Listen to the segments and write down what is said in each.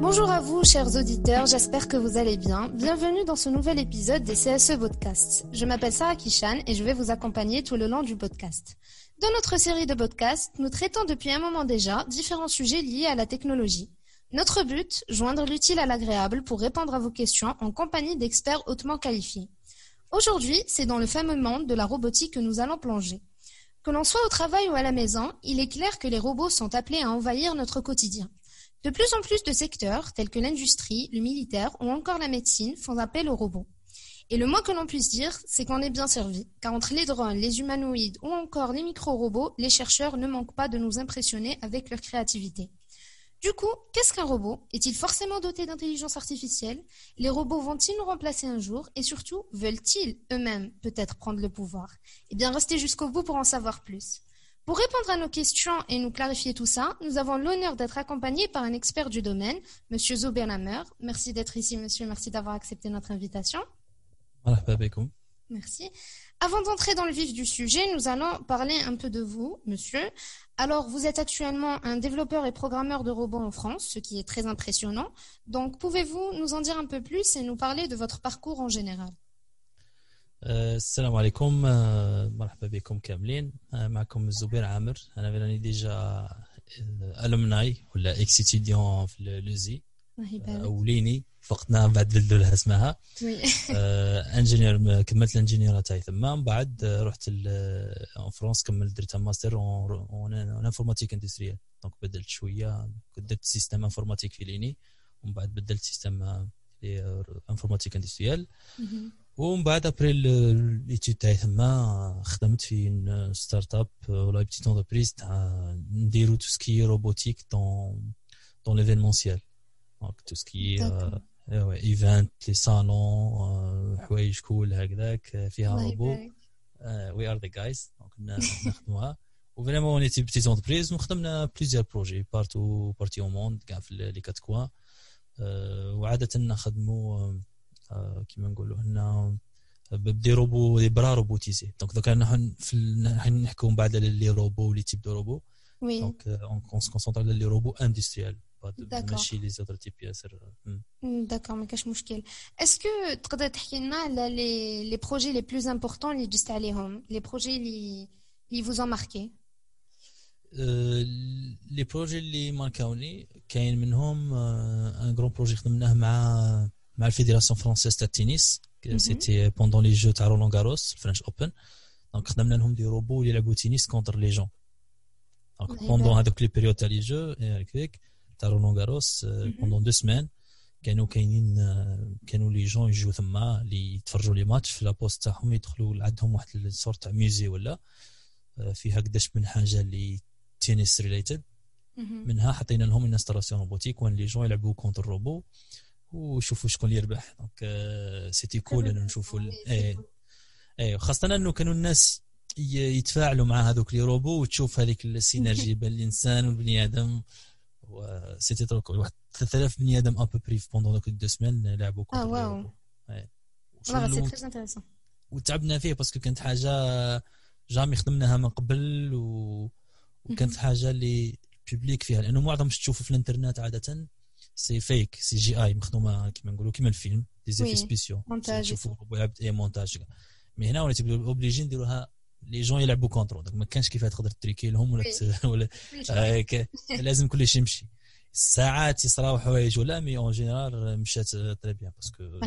Bonjour à vous, chers auditeurs, j'espère que vous allez bien. Bienvenue dans ce nouvel épisode des CSE Podcasts. Je m'appelle Sarah Kishan et je vais vous accompagner tout le long du podcast. Dans notre série de podcasts, nous traitons depuis un moment déjà différents sujets liés à la technologie. Notre but, joindre l'utile à l'agréable pour répondre à vos questions en compagnie d'experts hautement qualifiés. Aujourd'hui, c'est dans le fameux monde de la robotique que nous allons plonger. Que l'on soit au travail ou à la maison, il est clair que les robots sont appelés à envahir notre quotidien. De plus en plus de secteurs, tels que l'industrie, le militaire ou encore la médecine, font appel aux robots. Et le moins que l'on puisse dire, c'est qu'on est bien servi, car entre les drones, les humanoïdes ou encore les micro-robots, les chercheurs ne manquent pas de nous impressionner avec leur créativité. Du coup, qu'est-ce qu'un robot? Est-il forcément doté d'intelligence artificielle? Les robots vont-ils nous remplacer un jour? Et surtout, veulent-ils eux-mêmes peut-être prendre le pouvoir? Eh bien, restez jusqu'au bout pour en savoir plus. Pour répondre à nos questions et nous clarifier tout ça, nous avons l'honneur d'être accompagnés par un expert du domaine, Monsieur Zoberlamer. Merci d'être ici, monsieur. Merci d'avoir accepté notre invitation. Merci. Avant d'entrer dans le vif du sujet, nous allons parler un peu de vous, monsieur. Alors, vous êtes actuellement un développeur et programmeur de robots en France, ce qui est très impressionnant. Donc, pouvez-vous nous en dire un peu plus et nous parler de votre parcours en général? السلام عليكم. مرحبا بكم كاملين. معكم الزبير عامر. أنا راني déjà alumni ولا ex-étudiant في l'ESI. Ou l'INI. في وقتنا بعد بدلوا لها اسمها. ingénieur كملت ال ingénieur تاعي ثم من بعد رحت en France كملت درت master en informatique industrielle donc بدلت شوية. درت système informatique في l'INI. ومن بعد بدلت système informatique industrielle ومن بعد après l'étude تاعي تما خدمت في start-up ولا petite entreprise تاع نديرو tout ce qui robotique dans dans l'événementiel donc tout ce qui event les salons حوايج cool هكذاك فيها robot we are the guys donc نخدموها و vraiment on était petite entreprise وخدمنا plusieurs projets partout partie au monde كاع في les quatre coins وعاده نخدمو كيما نقولوا هنا ب des robots des bras robotisés. Donc دوكا نحن في نحكوا من بعد على les robots les types de robots. Donc on se concentre على les robots industriels ماشي les autres types ياسر. d'accord ما كاش مشكل. est-ce que تقدر تحكي لنا على les les projets les plus importants اللي جست عليهم؟ les projets اللي اللي vous ont marqué les projets اللي ماركاوني كاين منهم un grand projet خدمناه مع مع ال fédération française تاع ال tennis c'était pendant les jeux تاع Roland Garros ال French Open donc خدمنا لهم des robots اللي يلعبوا tennis contre les gens donc pendant هذوك les périodes تاع les jeux تاع Roland Garros pendant deux semaines كانوا كاينين كانوا les gens يجوا ثما اللي يتفرجوا les matchs في la pause تاعهم يدخلوا عندهم واحد ال sorte تاع musée ولا في هكذاش من حاجة اللي tennis related منها حطينا لهم installation robotique وين les gens يلعبوا contre robot وشوفوا شكون اللي يربح. donc c'était cool إنه نشوفوا اي اي خاصه إنه كانوا الناس يتفاعلوا مع هذوك لي روبو وتشوف هذيك السينرجي بين الإنسان والبني آدم. سيتي تروك واحد 3000 بني آدم ابوبري بوندون دوك دو سمان لعبوا آه واو c'est très intéressant وتعبنا فيه parce que كانت حاجة jamais خدمناها من قبل و... وكانت حاجة اللي public فيها. لأنه معظم تشوفوا في الإنترنت عادة c'est fake CGI مخدومه كيما نقولوا كيما ال film des effets spéciaux تشوفوا et montage mais هنا وليت obligé نديروها les gens يلعبوا contre lui donc ما كانش كيف تقدر truquer لهم ولا ولا لازم كل شيء يمشي ساعات يصراو حوايج ولا mais en général مشات très bien parce que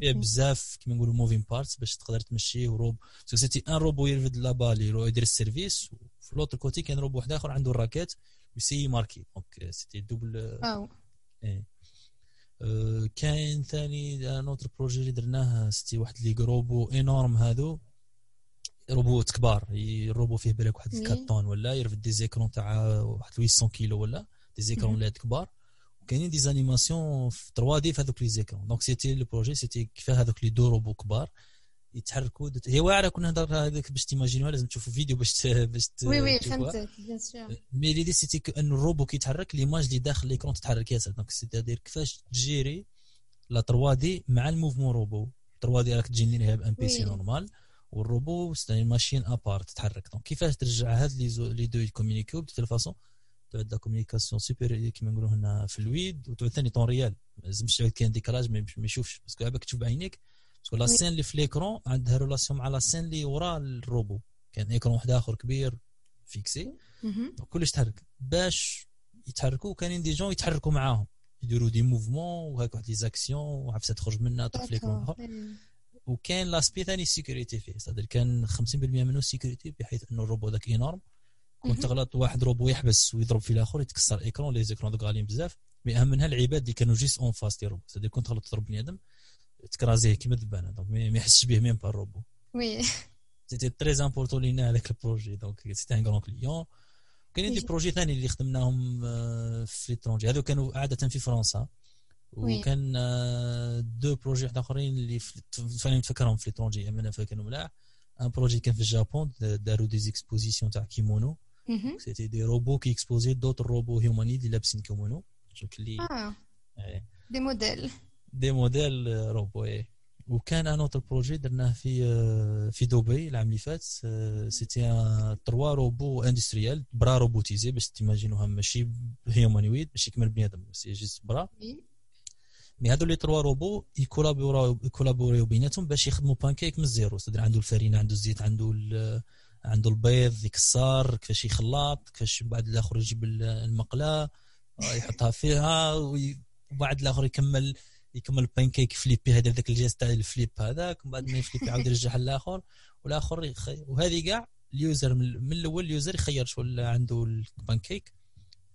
فيها بزاف كيما نقولوا moving parts باش تقدر تمشيه وروب parce que c'était un robot يرفد la balle يدير ال service في l'autre côté كان روبو واحد اخر عنده ال raquette و essaie marquer donc c'était double إيه. أه كاين ثاني un autre projet اللي درناه c'était واحد les robots énormes هادو. robots كبار الروبو فيه بالك واحد 4 tonnes ولا يرفد des écrans تاع واحد 800 كيلو ولا des écrans LED كبار. وكاينين des animations في 3D في هذوك les écrans. Donc c'était le projet c'était كيف هذوك les deux robots كبار. يتحركوا. هي واعرة كنا نهضر هذاك باش تيماجينوها لازم تشوفوا فيديو باش باش oui oui فهمتك bien sûr mais l'idée c'était إن ال robot كيتحرك l'image اللي داخل l'écran تتحرك ياسر دونك c'est-à-dire كيفاش تجيري la 3D مع ال mouvement robot 3D راك تجيري لها ب un PC normal وال robot c'est machine à part تتحرك donc كيفاش ترجع هاد لي لي دو يكومونيكيو ب telle façon تعود la communication super كيما نقولوا هنا fluide وتعود ثاني temps réel ما لازمش تعود كاين décalage ما يشوفش parce que عباك تشوف بعينيك parce que la scène اللي في l'écran عندها relation مع la scène اللي ورا الروبو كان écran واحد اخر كبير fixé كلش تحرك. باش يتحركوا كاينين des gens يتحركوا معاهم. يديروا des mouvements وهاك واحد les actions وعفسه تخرج منها تروح في l'écran وكاين l'aspect ثاني ال sécurité فيه. c'est-à-dire كان 50% منه ال sécurité بحيث إنه الروبو ذاك énorme كنت تغلط واحد روبو يحبس ويضرب في الآخر يتكسر écran les écrans donc غاليين بزاف. mais أهم منها العباد اللي كانوا juste en face des robots. C'est-à-dire كنت تغلط تضرب بني آدم تكرازيه كيما الدبانه donc ما يحسش به même pas ال robot. Oui. C'était très important لينا هذاك ال projet donc c'était un grand client كاينين des projets ثاني اللي خدمناهم في l'étranger هذو كانوا عادة في فرنسا. وكان deux projets واحد آخرين اللي فاني نتفكرهم في l'étranger اما أنا فاكرهم ملاح. un projet كان في ال Japon داروا des expositions تاع kimono c'était des robots qui exposaient d'autres robots humanoïdes اللي لابسين kimono شوف اللي دي موديل دي موديل روبو إيه وكان un autre projet درناه في في دبي العام اللي فات c'était trois robots industriels bras robotisés باش تيماجينوها ماشي humanoïde ماشي كيما البني آدم c'est juste bras mais هادو les trois robots يكولابوريو يكولابوريو بيناتهم باش يخدموا بانكيك من ال zéro c'est-à-dire عنده الفرينة عنده الزيت عنده عنده البيض يكسر كيفاش يخلط كيفاش بعد الآخر يجيب المقله يحطها فيها وبعد الآخر يكمل يكمل ال pancake flipper هذا ذاك الجهاز تاع ال flip هذاك ومن بعد ما ي flip يعاود يرجعها للآخر والآخر يخي... وهذه كاع ال user من الأول ال user يخير شغل عنده ال pancake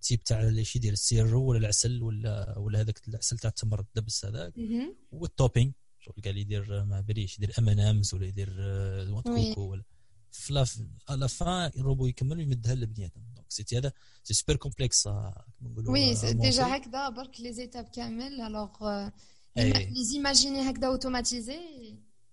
type تاع إيش يدير ال sirop ولا العسل ولا ولا هذاك العسل تاع التمر الدبس هذاك. وال topping شغل قال يدير ما بريش يدير M&M's ولا يدير noix de coco ولا. في la fin ال robot يكمل ويمدها للبني آدم donc c'était هذا c'est super complexe oui déjà هكذا برك les étapes كامل alors les imaginer هكذا automatisés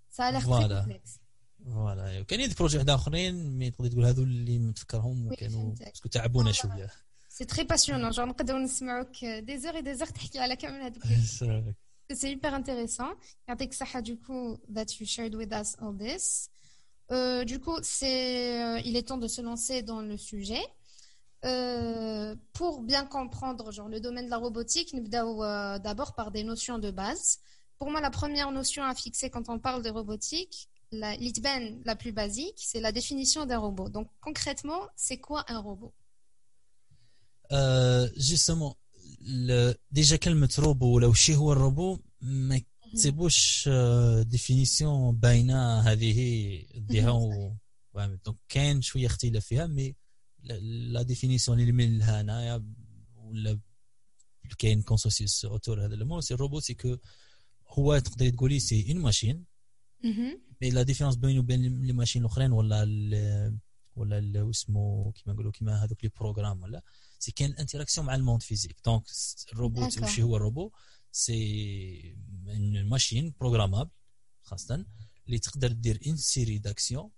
ça a l'air très complexe voilà كاينين des projets واحد اخرين mais تقدر تقول هذو اللي متفكرهم وكانوا parce que تعبونا شوية c'est très passionnant genre نقدروا نسمعوك des heures et des heures تحكي على كامل هذوك سي hyper intéressant. يعطيك الصحة du coup that you shared with us all this. Euh, du coup, c'est, euh, il est temps de se lancer dans le sujet. Euh, pour bien comprendre genre, le domaine de la robotique, nous euh, d'abord par des notions de base. Pour moi, la première notion à fixer quand on parle de robotique, la l'ITBAN la plus basique, c'est la définition d'un robot. Donc concrètement, c'est quoi un robot Justement, le, déjà, quel robot, là où هو الروبو ما تسيبوش ديفينيسيون باينه هذه ديها دونك كاين شويه اختلاف فيها مي لا ديفينيسيون اللي من هنايا ولا كاين consensus autour هذا ال mot c'est ال robot c'est que هو تقدري تقولي c'est une machine mais la différence بينه وبين les machines الأخرين ولا ال ولا اسمه كيما نقولوا كيما هذوك les programmes ولا c'est كاين interaction مع ال monde physique donc ال robot واش هو ال robot c'est machine programmable خاصة اللي تقدر دير une série d'actions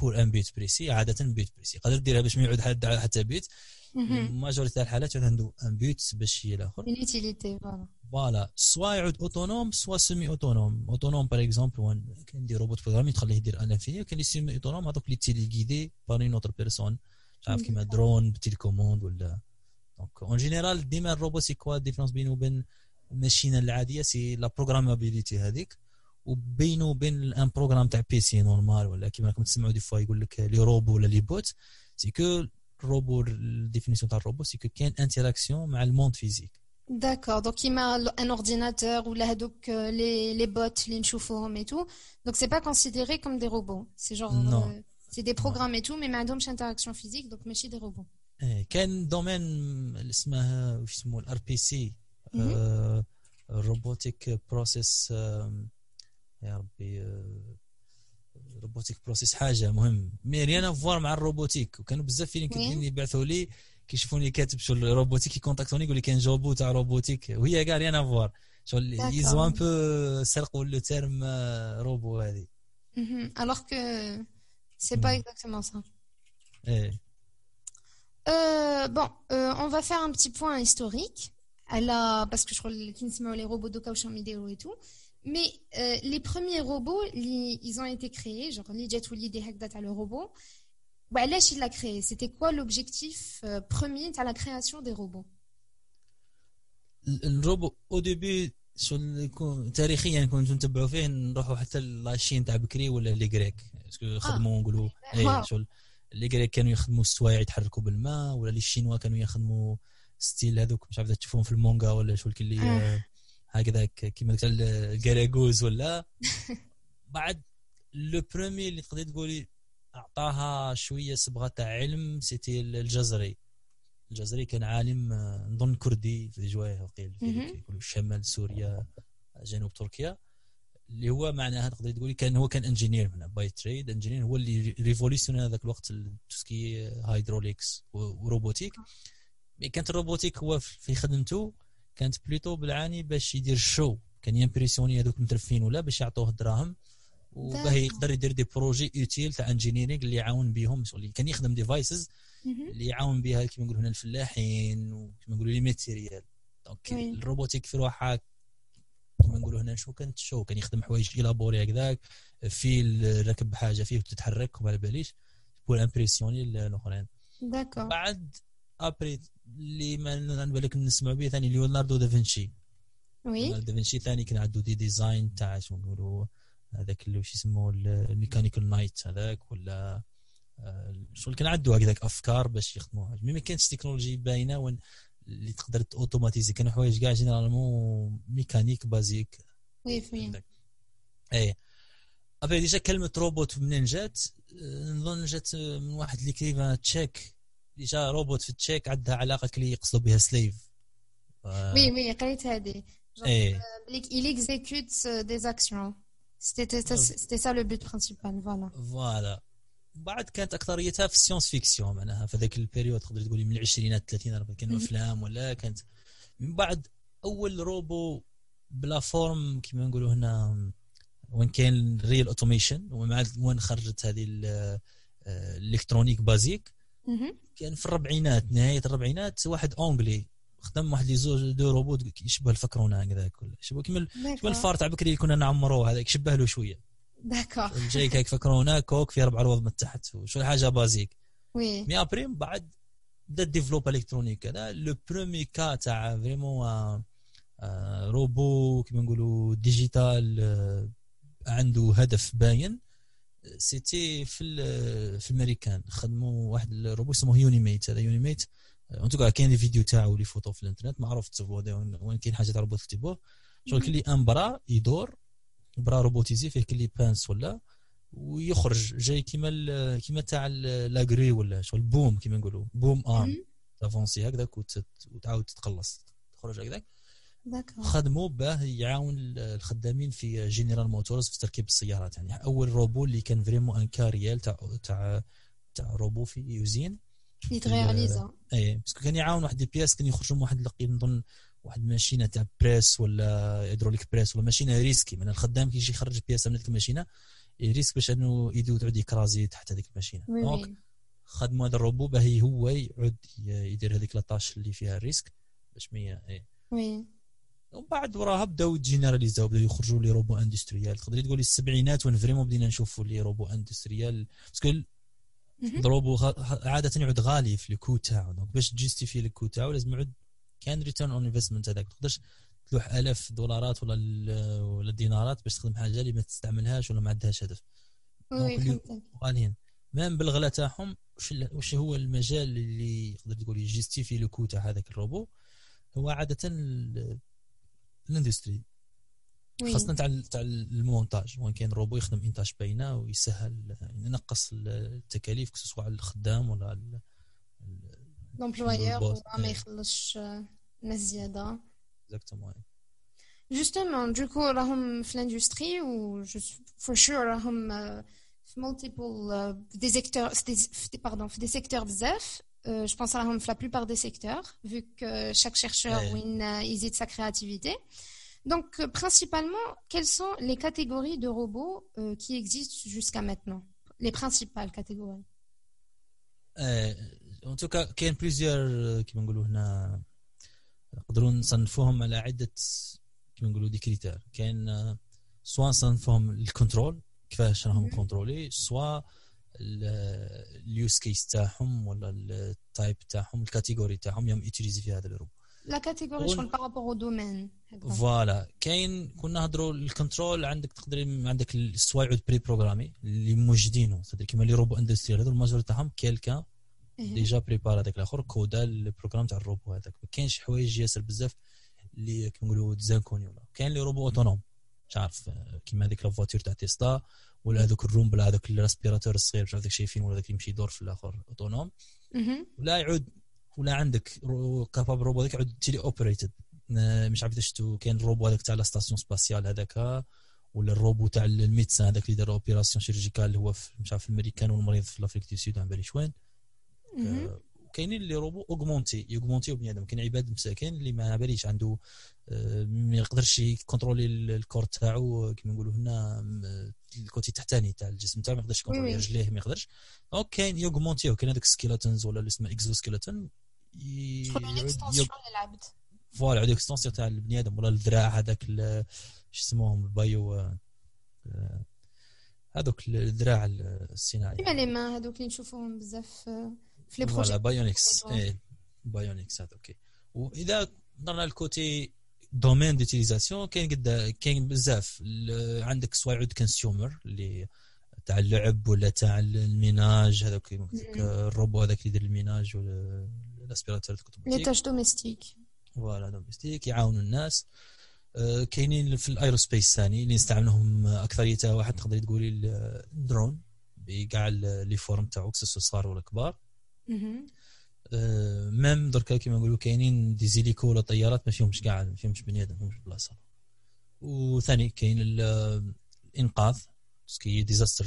pour un but précis عادة but précis يقدر ديرها باش ما يعود حتى but. majorité تاع الحالات عنده un but باش الآخر. utilité voilà soit يعود autonome soit semi autonome autonome par exemple كاين des robots programmés تخليه يدير à l'infini وكاين les semi autonomes هذوك اللي téléguidés par une autre personne تعرف كيما drone ب télécommande ولا. donc en général ديما ال robot c'est quoi différence بينه وبين الماشينه العادية؟ c'est la programmabilité هذيك. وبينه وبين un programme تاع PC normal ولا كيما راكم تسمعوا des fois يقول لك لي روبو ولا les bots c'est que ال robot ال définition تاع ال robot c'est que كاين interaction مع ال monde physique d'accord donc كيما un ordinateur ولا هذوك les les bots اللي نشوفوهم et tout donc c'est pas considéré comme des robots c'est juste c'est des programmes et tout mais ما عندهمش interaction physique donc ماشي des robots كان domaine اسمه واش يسموه ال RPA c'est robotic process يا ربي robotic process حاجة مهم. mais rien à voir مع ال robotique. وكانوا بزاف في LinkedIn يبعثوا لي كيشوفوني كاتب شو ال robotique يكونتاكتوني يقول لي كاين job تاع robotique. وهي كاع rien à voir. شغل يزو ان بو سرقوا لو تيرم روبو هذه. الوغ كو سي با اكزاكتومون سا إيه. Bon, euh, on va faire un petit point historique. Elle a, parce que je crois que les robots de Kauchan vidéo et tout. Mais euh, les premiers robots, ils ont été créés, genre les jet ou l'idée hackdata le robot. وعلاش il l'a créé. C'était quoi l'objectif euh, premier de la création des robots? ال robot au début شو تاريخيا كنت نتبعوا فيه نروحوا حتى la Chine تاع بكري ولا les Grecs خدموا آه. نقولوا et شو les Grecs كانوا يخدموا السوايع يتحركوا بالماء ولا les Chinois كانوا يخدموا style هذوك مش عارف تشوفهم في المونغا ولا شو اللي آه. هكذاك كيما قلت الكراغوز ولا؟ بعد le premier اللي تقدري تقولي أعطاها شوية صبغه تاع علم c'était الجزري. الجزري كان عالم آه، نظن كردي في جوايه وقيل يقولوا شمال سوريا جنوب تركيا. اللي هو معناها تقدري تقولي كان هو كان ingénieur من by trade engineer هو اللي révolutionne هذاك الوقت تسكي هايدروليكس وروبوتيك. mais كانت ال robotique هو في خدمته. كانت plutôt بالعاني باش يدير شو كان impressionner هذوك المترفين ولا باش يعطوه الدراهم. وباه يقدر يدير des projets utiles تاع engineering اللي يعاون بهم اللي كان يخدم devices اللي يعاون بها كيما نقولوا هنا الفلاحين وكيما نقولوا les matériels donc ال robotique في روحها كيما نقولوا هنا شو كانت شو كان يخدم حوايج élaborés هكذاك فيل ركب حاجة فيه وتتحرك وما باليش. pour impressionner الأخرين. d'accord بعد après اللي ما بالك نسمعوا به ثاني ليوناردو دافنشي oui؟ دافنشي ثاني كان عنده des designs تاع شو نقولوا هذاك اللي وش يسموه ال mechanical knight هذاك ولا شغل كان عنده هكذاك أفكار باش يخدموها. mais ما كانش تكنولوجي باينة وين اللي تقدر automatiser كانوا حوايج كاع généralement mécaniques basiques. oui فهمت. et puis déjà كلمة روبوت منين جات؟ نظن جات من واحد اللي écrivain tchèque déjà robot في التشيك عندها علاقة اللي يقصدوا بها سليف. وي وي قريت هذه إيه. il exécute des actions. C'était ça le but principal, voilà. Voilà. بعد كانت أكثريتها في ال science fiction معناها في ذاك ال période تقدر تقولي من العشرينات الثلاثينات كانوا أفلام ولا كانت. من بعد أول robot plateforme كما نقولوا هنا وين كان real automation وين خرجت هذه ال électronique basique كان في الربعينات نهاية الربعينات واحد Anglais خدم واحد لي زوج de robots يشبه الفكرونة هكذاك ولا يشبه كيما كيما الفار تاع بكري كنا نعمروه هذاك شبه له شوية. d'accord. جاي هيك فكرونا كوك في أربع روض من تحت وشو حاجة basique. oui. mais après بعد بدأ développe électronique هذا. le premier cas تاع vraiment robot كيما نقولوا digital عنده هدف باين. c'était في في الامريكان خدموا واحد الروبو اسمه Unimate هذا Unimate en tout cas كاين des vidéos تاعو les photos في الإنترنت. معروف تصيفوه وين كاين حاجة تاع روبوت تكتبوه شغل كلي ان برا يدور برا روبوتيزي فيه كلي بانس ولا ويخرج. جاي كيما كيما تاع لاغري ولا شغل بوم كيما نقولوا. بوم ارم تافونسي هكذاك وتعاود تتقلص. تخرج هكذاك. خدموا باه يعاون الخدامين في جنرال موتورز في تركيب السيارات. يعني أول روبو اللي كان فريمون ان كاريال تاع تاع تاع روبو في يوزين يتغيراليزا اي باسكو كان يعاون واحد دي بياس كان يخرجوا من واحد نظن واحد ماشينة تاع presse ولا hydraulic press ولا ماشينة risquée من الخدام كي يجي يخرج بياسه من هذيك الماشينة risque باش إنه يدو تعود يكرازي تحت هذيك الماشينة. donc خدموا هذا الروبو باه هو يعود يدير هذيك la tâche اللي فيها ال risque باش ما eh oui ومن بعد وراها بداو جينيراليزاو بداو يخرجوا les robots industriels. تقدري تقولي السبعينات وين vraiment بدينا نشوفوا les robots industriels. parce que robot عادة يعود غالي في ال coût تاعو donc باش تجيستيفي ال coût تاعو لازم يعود كاين return on investment هذاك. ما تقدرش تلوح الاف دولارات ولا ولا دينارات باش تخدم حاجة اللي ما تستعملهاش ولا ما عندهاش هدف. غاليين. même بالغلا تاعهم وش هو المجال اللي يقدر تقول يجيستيفي le coût تاع هذاك الروبو؟ هو عادة ال industrie. خاصة تاع تاع المونتاج وين كاين روبو يخدم إنتاج باينة ويسهل يعني ينقص التكاليف سواء على الخدام ولا l'employeur ما يخلصش ناس زيادة. exactement justement donc راهم في ال industrie و for sure راهم في multiples des secteurs pardon في des secteurs بزاف je pense راهم في la plupart des secteurs vu que chaque chercheur وين يزيد sa créativité donc principalement quelles sont les catégories de robots euh, qui existent jusqu'à maintenant les principales catégories ان توكا كاين بليزيور كيما نقولوا هنا نقدروا نصنفوهم على عده كيما نقولوا دي كريتير كاين سوا نصنفوهم الكنترول كيفاش راهم كونترولي سوا ال use case تاعهم ولا ال type تاعهم ال catégorie تاعهم يوم utilisé في هذا ال robot la catégorie شغل par rapport au domaine voilà. كاين كنا نهضروا ال contrôle عندك تقدر عندك السوايعود بري بروغرامي اللي موجودينه كيما لي روبو اندستريال هذو الماجور تاعهم كيلكان ديجا بريبار هذاك الآخر كودا البروغرام تاع الروبو هذاك. ما كاينش حوايج ياسر بزاف اللي كيما نقولوا ديزانكوني ولا. كاين لي روبو اوتونوم مش عارف كيما هذيك لافواتور تاع تيستا ولا هذوك الروم بلا هذوك الراسبيراتور الصغير مش عارف شايفين ولا ذاك يمشي يدور في الآخر أوتونوم. ولا يعود ولا عندك كاباب روبو هذاك يعود تيلي اوبريتد مش عارف شفتو كاين الروبو هذاك تاع la station spatiale هذاك ولا الروبو تاع ال médecine هذاك اللي دار opération chirurgicale اللي هو في مش عارف في الميريكان والمريض في ال Afrique du Sud بالي شوين كاينين les robots augmentés يوغمونتي بنادم. كاين عباد مساكين اللي ما باليش عنده آه، ما يقدرش يكونترولي ال corps تاعو كيما نقولوا هنا ال côté التحتاني تاع الجسم تاعو ما يقدرش يكونترولي رجليه ما يقدرش. donc كاين يوغمونتي كاين هذوك ال skeletons ولا اللي اسمه exoskeleton العبد voilà يعود extension تاع البني آدم ولا الذراع هذاك شو اسمهم ال bio آه، هذوك الذراع الصناعي. كيما لي ما هذوك اللي نشوفوهم بزاف آه، في les projets bionics إيه bionics هذا OK. واذا نظرنا ال côté domaine d'utilisation كاين قد كاين بزاف. عندك soit يعود consumer اللي تاع اللعب ولا تاع ال ménage هذاك الروبو هذاك اللي يدير ال ménage ولا ال aspirateur les tâches domestiques voilà domestiques يعاونوا الناس. آه، كاينين في ال aerospace ثاني اللي نستعملهم اكثريتها واحد تقدر تقولي ال drones بكاع les formes تاعو سواء صغار ولا كبار. آه، même دركا كيما نقولوا كاينين des hélicos ولا طيارات ما فيهمش كاع ما فيهمش بني آدم ما فيهمش بلاصة. وثاني كاين الانقاذ ce qui disaster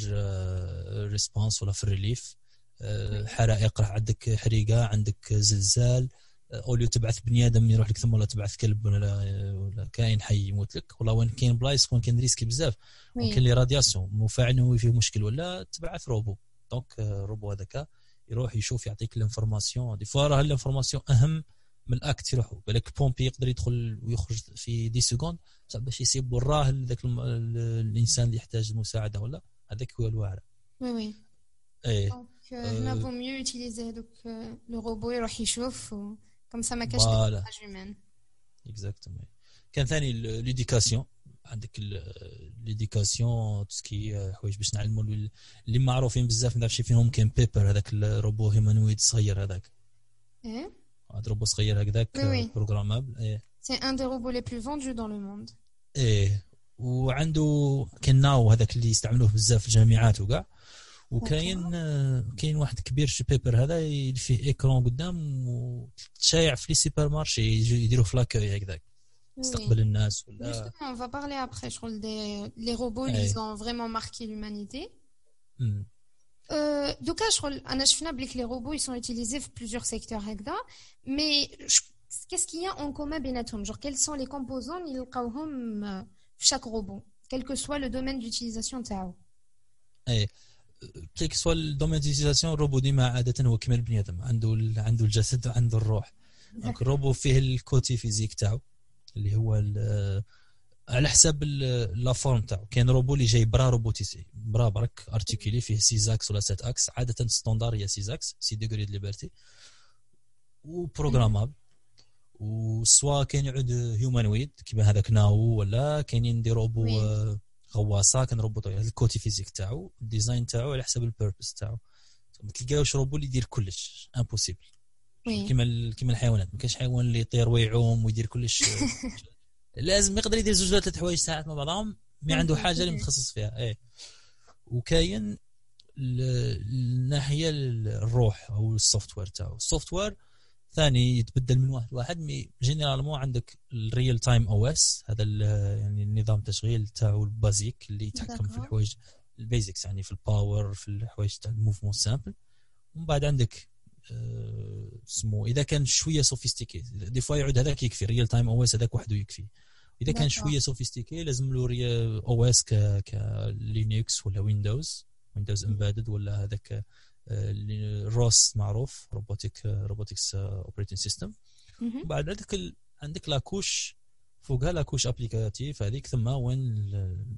response ولا في ال relief آه، حرائق راح عندك حريقة عندك زلزال. آه، au lieu تبعث بني آدم يروح لك ثم ولا تبعث كلب ولا ولا كائن حي يموت لك. والله وين كاين بلايص وين كاين risqué بزاف. وين كاين les radiations مفاعل نووي فيه مشكل. ولا تبعث robot. donc robot هذاك يروح يشوف يعطيك l'information. des fois راه l'information أهم من ال acte يروحوا بالك pompier يقدر يدخل ويخرج في deux secondes باش يسيب وراه ذاك الإنسان اللي يحتاج المساعدة ولا؟ هذاك هو الواعر. oui oui. إيه. هنا faut mieux utiliser هذوك le robot يروح يشوف comme ça ما كاش exactement كاين ثاني l'éducation عندك l'éducation tout ce qui حوايج باش نعلموا اللي معروفين بزاف نعرف فيهم كاين Pepper هذاك ال robot humanoïde صغير هذاك. إيه. هذا روبو صغير هكذاك بروغرامابل إيه. سي ان دي روبو لي بلو فوندو دون لو موند إيه. وعنده كان ناو هذاك اللي يستعملوه بزاف في الجامعات وكاع. وكاين كاين واحد كبير شي بيبر هذا اللي فيه ايكرون قدام وتشايع في لي سوبر مارشي يديروه في لاكوي هكذاك. يستقبل الناس ولا on va parler après je crois des les robots ils ont vraiment marqué l'humanité دوكا شغل انا شفنا بليك لي روبو ils sont utilisés في plusieurs secteurs هكذا مي qu'est-ce qu'il y a en commun بيناتهم genre quels sont les composants اللي نلقاوهم في chaque robot quel que soit le domaine d'utilisation تاعو اي كيك سوا الدومين ديزيزاسيون الروبو ديما عاده هو كيما البني ادم عنده عنده الجسد وعنده الروح دونك الروبو فيه الكوتي فيزيك تاعو اللي هو على حساب لا فورم تاعو. كاين روبو اللي جاي برا روبوتيسي برا برك ارتيكولي فيه axes ولا sept axes عادة standard هي axes six degrés de liberté و programmable و soit كاين يعود هيومانويد كيما هذاك Nao ولا كاينين des robots غواصة كاين robot ال côté physique تاعو ال design تاعو على حساب ال purpose تاعو. ما تلقاوش روبو اللي يدير كلش. impossible كيما كيما الحيوانات ما كاينش حيوان اللي يطير ويعوم ويدير كلش. لازم يقدر يدير زوج ثلاث حوايج ساعات مع بعضهم mais عنده حاجة اللي متخصص فيها إيه. وكاين الناحيه الروح أو ال software تاعو ال software ثاني يتبدل من واحد لواحد mais généralement عندك ال real time OS هذا يعني النظام التشغيل تاعو ال basique اللي يتحكم في الحوايج ال basics يعني في ال power في الحوايج تاع ال mouvement simple ومن بعد عندك اسمه إذا كان شوية sophistiqué des fois يعود هذاك يكفي real time OS هذاك وحده يكفي. إذا كان شوية sophistiqué لازم له OS ك Linux ولا Windows Windows Embedded ولا هذاك ROS معروف robotique Robotics Operating System بعد عندك. عندك la couche فوقها la couche applicative هذيك ثم وين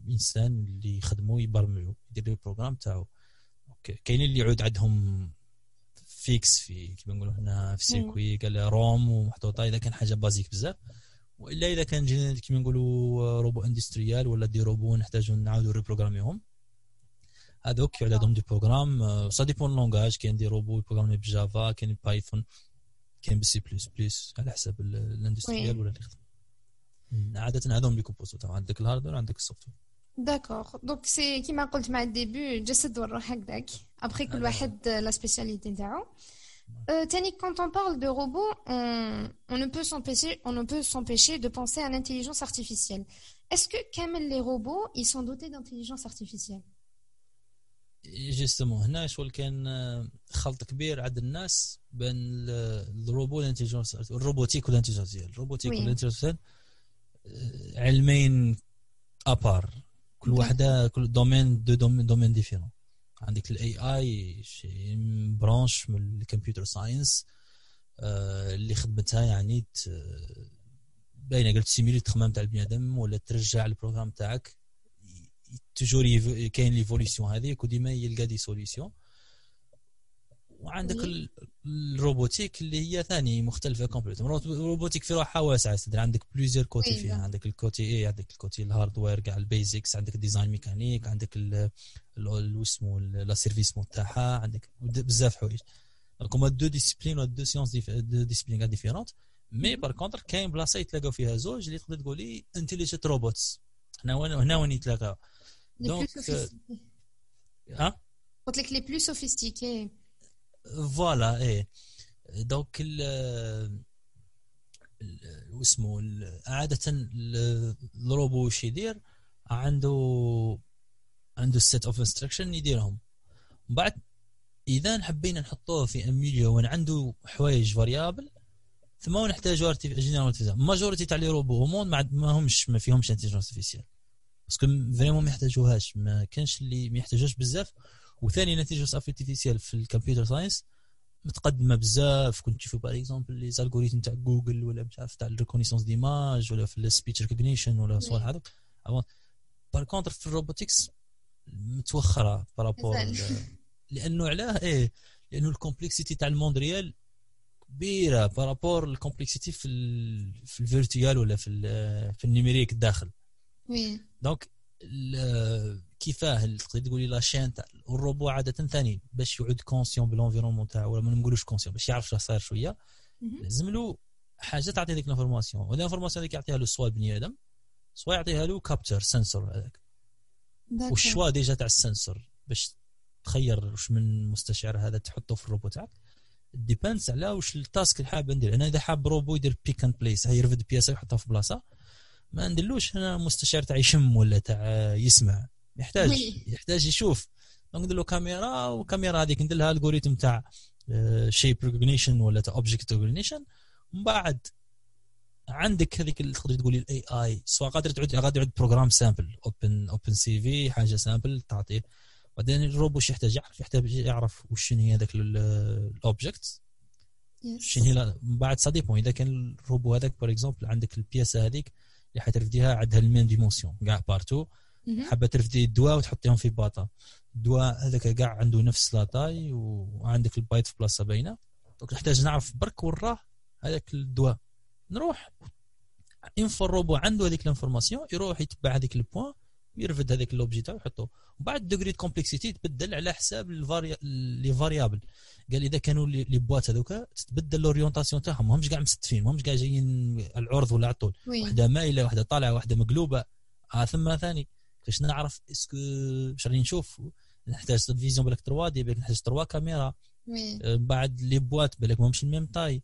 الإنسان اللي يخدموا يبرمجوا يدير ال programme تاعو. كاينين اللي يعود عندهم fixe في كيما نقولوا هنا في ال circuit قال ROM ومحطوطة. إذا كان حاجة basique بزاف وإلا إذا كان جينا كيما نقولوا robot industriel ولا des robots نحتاجوا نعاودوا reprogrammer هم هذوك يعود عندهم des programmes. ça dépend langage كاين des robots programmés ب Java كاين Python كاين بالسي بلس بلس على حسب ال industriel ولا اللي يخدم عادة هذوم les composants. عندك ال hardware عندك ال software d'accord donc c'est كيما قلت مع ال début جسد والروح هكذاك ابخي كل واحد la spécialité نتاعو ثاني، quand on parle de robots, on, on ne peut s'empêcher, on ne peut s'empêcher de penser à l'intelligence artificielle. Est-ce que quand les robots, ils sont dotés d'intelligence artificielle? justement هنا شغل كان خلط كبير عند الناس بين الروبو والانتيجنس الروبوتيك والانتيجنس الروبوتيك والانتيجنس علمين à part كل واحدة كل domaine deux domaines différents عندك ال AI c'est branch من ال computer science اللي خدمتها يعني باينة قلت simuler التخمام تاع البني آدم ولا ترجع ال programme تاعك toujours كاين l'évolution هذيك وديما يلقى des solutions وعندك ال robotique اللي هي ثاني مختلفة complète ال robotique في روحها واسعة صدر عندك plusieurs côtés فيها. عندك ال côté AI عندك ال côté ال hardware كاع ال basics عندك ال design mécanique عندك اسمه les services تاعها عندك بزاف حوايج. donc هما deux disciplines deux sciences deux disciplines كاع différentes mais par contre كاين بلاصة يتلاقاو فيها زوج اللي تقدر تقولي intelligent robots هنا وين هنا وين يتلاقاو. donc ها قلت لك les plus sophistiqués voilà إيه. donc واسمه عادة الروبو وش يدير؟ عنده عنده set of instructions يديرهم. بعد إذا حبينا نحطوه في un milieu وين عنده حوايج variables ثم نحتاجوا générale majorité تاع لي روبو هومون ما همش ما فيهمش intelligence artificielle parce que vraiment ما يحتاجوهاش. ما كانش اللي ما يحتاجوش بزاف. وثاني intelligence artificielle في ال computer science. متقدمة بزاف. كنت تشوفوا par exemple les algorithmes تاع جوجل ولا مش عارف تاع ال reconnaissance d'images ولا في ال speech recognition ولا صوالح هذوك. par contre في ال robotics متوخرة par rapport لأنه علاه إيه لأنه ال complexité تاع ال monde réel كبيره par rapport ال complexité في ال في ال virtuel ولا في في ال numérique الداخل. oui. donc كيفاه تقدر تقولي la chaîne تاع الروبو عادة ثاني باش يعود conscient بال environnement تاعو ولا ما نقولوش conscient باش يعرف شنو صاير شوية. لازم له حاجة تعطي ديك ال information. وال information هذيك يعطيها له soit بني آدم soit يعطيها له capteur sensor هذاك. وال choix déjà تاع ال sensor باش تخير واش من مستشعر هذا تحطه في الروبو تاعك. depends على واش ال task اللي حاب ندير أنا إذا حاب روبو يدير pick and place يرفد بياسة يحطها في بلاصة. ما ندلوش أنا مستشعر تاع يشم ولا تاع يسمع. يحتاج يحتاج يشوف. ندير له كاميرا وكاميرا هذيك ندير لها algorithme تاع shape recognition ولا تاع object recognition ومن بعد عندك هذيك اللي تقدر تقولي ال AI سواء قادر تعود قادر يعود programme simple Open OpenCV حاجة simple تعطيه. بعدين الروبو وش يحتاج يعرف يحتاج يعرف وش هي هذاك ال object شنو هي من بعد ça dépend إذا كان الروبو هذاك par exemple عندك البياسة هذيك. اللي حترفديها عندها la même dimension كاع partout. حابة ترفدي الدواء وتحطيهم في باطا. الدواء هذاك كاع عنده نفس la taille وعندك ال boîte في بلاصة باينة. donc نحتاج نعرف برك وراه هذاك الدواء. نروح une fois ال robot عنده هذيك ال information يروح يتبع هذيك ال point يرفد هذاك l'objet تاعو يحطه وبعد degré complexité تبدل على حساب les variables قال إذا كانوا les boîtes هذوك تتبدل l'orientation تاعهم. ماهمش كاع مستفين ماهمش كاع جايين على العرض ولا على الطول واحدة مايله واحدة طالعة واحدة مقلوبة. آه ثم ثاني باش نعرف est-ce que واش راني نشوف؟ نحتاج vision بالك 3D بالك نحتاج 3 كاميرا. آه، بعد les boîtes بالك ماهمش la même taille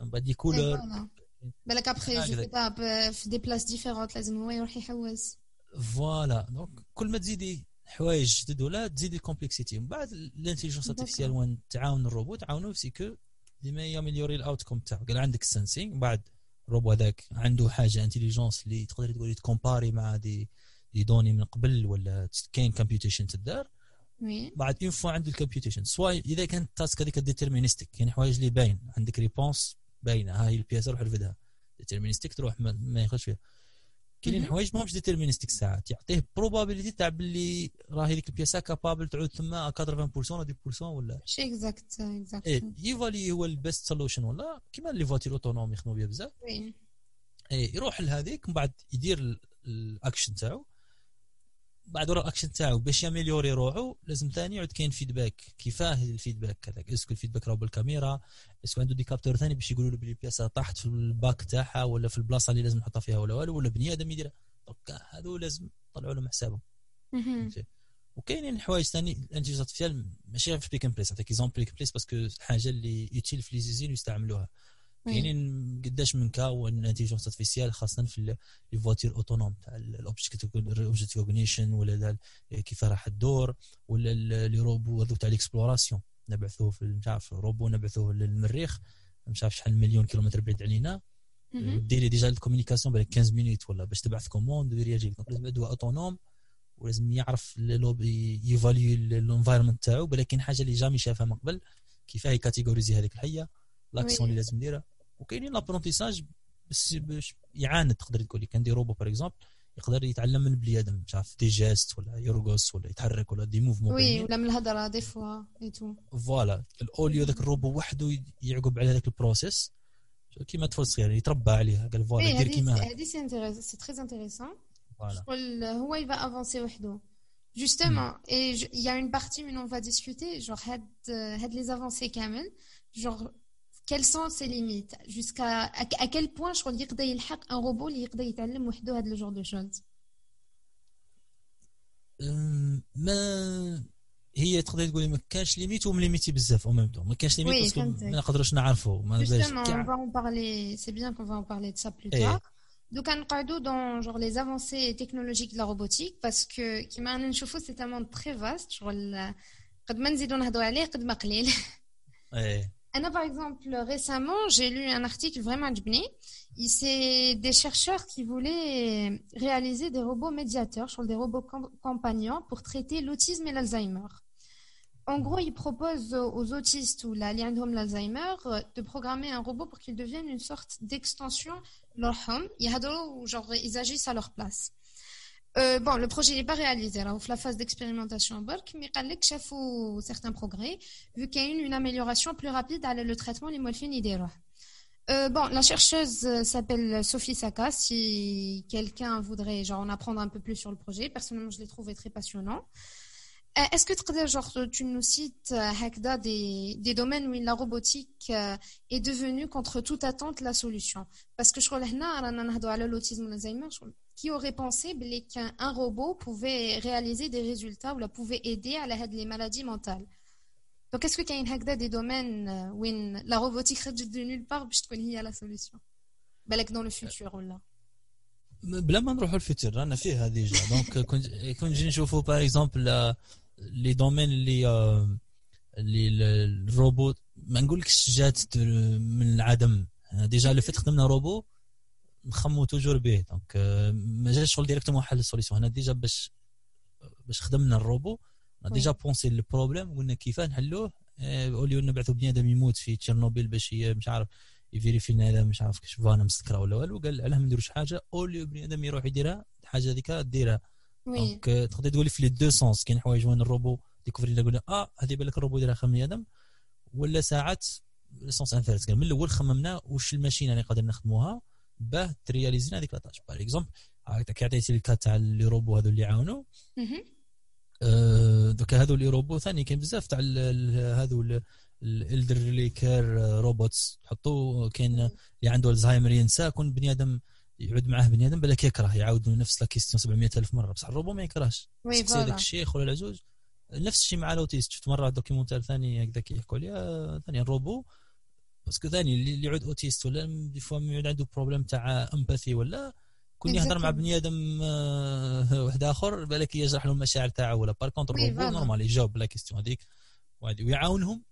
بعد des couleurs بالك ابخي في des places différentes لازم هو يروح يحوس voilà donc كل ما تزيدي حوايج جدد ولا تزيدي ال complexité من بعد ال intelligence artificielle وين تعاون الروبوت تعاونوا c'est que ديما ي améliorer ال outcome تاعو. قال عندك ال sensing بعد الروبو هذاك عنده حاجة intelligence اللي تقدري تقولي ت comparer مع des des données من قبل ولا كاين computation تدار. بعد une fois عنده ال computation سواء إذا كانت ال task هذيك deterministic كاين حوايج اللي باين. عندك réponse باينة. هاي ال pièce روح رفدها deterministic تروح ما, ما ياخذش فيها. كاينين حوايج ماهمش deterministic ساعات يعطيه probabilité تاع باللي راه هذيك ال pièce capable تعود تما 80% ولا 10% ولا. شي exact exact إيه ي évaluer هو ال best solution ولا؟ كيما les voitures autonomes يخدموا بها بزاف. إيه يروح لهذيك من بعد يدير الاكشن تاعو. بعد ورا الاكشن تاعو باش ي améliorer روحو لازم ثاني يعود كاين feedback كيفاه ال feedback هذاك؟ est-ce que ال feedback راهو بالكاميرا؟ est-ce que عنده des capteurs ثاني باش يقولوا له بلي ال pièce طاحت في الباك تاعها ولا في البلاصة اللي لازم نحطها فيها ولا والو ولا بني آدم يديرها؟ donc هذو لازم يطلعوا لهم حسابهم. وكاينين حوايج ثاني l'intelligence artificielle ماشي في pick place نعطيك exemple pick place parce que حاجة اللي utile في les usines ويستعملوها كاينين قداش من cas l'intelligence artificielle خاصة في les voitures autonomes تاع ال object recognition ولا كيف راح الدور ولا les robots هذوك تاع l'exploration نبعثوه في مش عارف روبو نبعثوه للمريخ مش عارف شحال مليون كيلومتر بعيد علينا. ديري déjà ال communication بالك 15 minutes ولا باش تبعث commande وي réagir donc لازم يدوى autonome ولازم يعرف ي évaluer ال environment تاعو. ولكن حاجة اللي jamais شافها من قبل كيفاه ي catégoriser هذيك الحية l'action اللي لازم نديرها. وكاينين l'apprentissage بس باش يعاند تقدر تقول لي كان des robots par exemple يقدر يتعلم من بني آدم مش عارف des gestes ولا يرقص ولا يتحرك ولا des mouvements oui ولا من الهضرة des fois et tout voilà au lieu ذاك الروبو وحده يعقب على هذاك ال process. كيما طفل صغير يتربى عليها قال voilà دير كيما هذه c'est intéressant c'est très intéressant شغل هو يبا avancer وحده. Justement, mm. et il y a une partie où on va discuter, genre, had, had les avancées كامل, genre, quelles sont ses limites jusqu'à à, à quel point je crois يقدر يلحق un robot اللي يقدر يتعلم وحده هذا الجور دو شوز ما هي تقدر تقولي ما كانش ليميت ومليميتي بزاف او ميم طون ما كانش ليميت باسكو ما نقدروش نعرفوا ما باش on va en parler c'est bien qu'on va en parler de ça plus tard دوكا نقعدوا dans genre les avancées technologiques de la robotique parce que كيما نشوفوا c'est tellement très vaste شغل قد ما نزيدوا نهضروا عليه قد ما قليل ايه Anna, par exemple, récemment, j'ai lu un article vraiment adjbni. C'est des chercheurs qui voulaient réaliser des robots médiateurs, des robots compagnons pour traiter l'autisme et l'Alzheimer. En gros, ils proposent aux autistes ou l'alliandrome l'Alzheimer de programmer un robot pour qu'il devienne une sorte d'extension leur home. Ils agissent à leur place. Euh, bon, le projet n'est pas réalisé. Alors, la phase d'expérimentation en bulk, mais il y certains progrès, vu qu'il y a eu une amélioration plus rapide dans le traitement des morphines euh, bon, la chercheuse euh, s'appelle Sophie Saka. Si quelqu'un voudrait genre, en apprendre un peu plus sur le projet, personnellement, je l'ai trouvé très passionnant. Euh, est-ce que genre, tu nous cites Hakda des, des domaines où la robotique est devenue contre toute attente la solution Parce que je crois que l'autisme l'Alzheimer, qui aurait pensé qu'un robot pouvait réaliser des résultats ou la pouvait aider à l'aide des maladies mentales. Donc, est-ce qu'il y a des domaines où la robotique est de nulle part باش تكون هي la solution بالك dans le futur ولا بلا ما نروحوا الفيتشر رانا فيه هذه جا دونك كون كون نجي نشوفوا باغ اكزومبل لي دومين اللي اللي الروبوت ما نقولكش جات من العدم ديجا لو فيت خدمنا روبو نخمو toujours به. donc ما جاش شغل directement حل ال solution هنا déjà باش باش خدمنا ال robot déjà pensé ال problème قلنا كيفاه نحلوه au lieu نبعثوا بنادم يموت في تشيرنوبيل باش مش عارف ي vérifier لنا هذا مش عارف كيش فانا مسكره ولا والو. قال علاه ما نديروش حاجة au lieu بني آدم يروح يديرها الحاجة هذيك ديرها. donc تقدر تقولي في les deux sens كاين حوايج وين ال robot découvrir يقول آه هذه بالك الروبو يديرها خمم آدم. ولا ساعات sens inverse من الأول خممنا واش ال machine اللي قادر نخدموها؟ باه ت réaliser لنا هذيك la tâche. par exemple كي عطيتي ال cas تاع les robots هذو اللي يعاونوا دوكا هذو لي روبو ثاني كاين بزاف تاع هذو ال elderly care robots تحطوا كاين اللي عنده الزهايمر ينسى كون بني آدم يعود معاه بني آدم بالك يكره يعاود نفس la question 700 ألف مرة. بصح الروبو ما يكرهش. هذاك الشيخ ولا العجوز. نفس الشيء مع ال autistes. شفت مرة documentaire ثاني هكذاك يحكوا عليها ثاني ال robot. parce que ثاني اللي يعود autiste ولا des fois يعود عنده problème تاع empathie ولا كون يهضر مع بني آدم آه، واحد آخر بالك يجرح له المشاعر تاعه ولا par contre robot normal يجاوب la question هذيك. ويعاونهم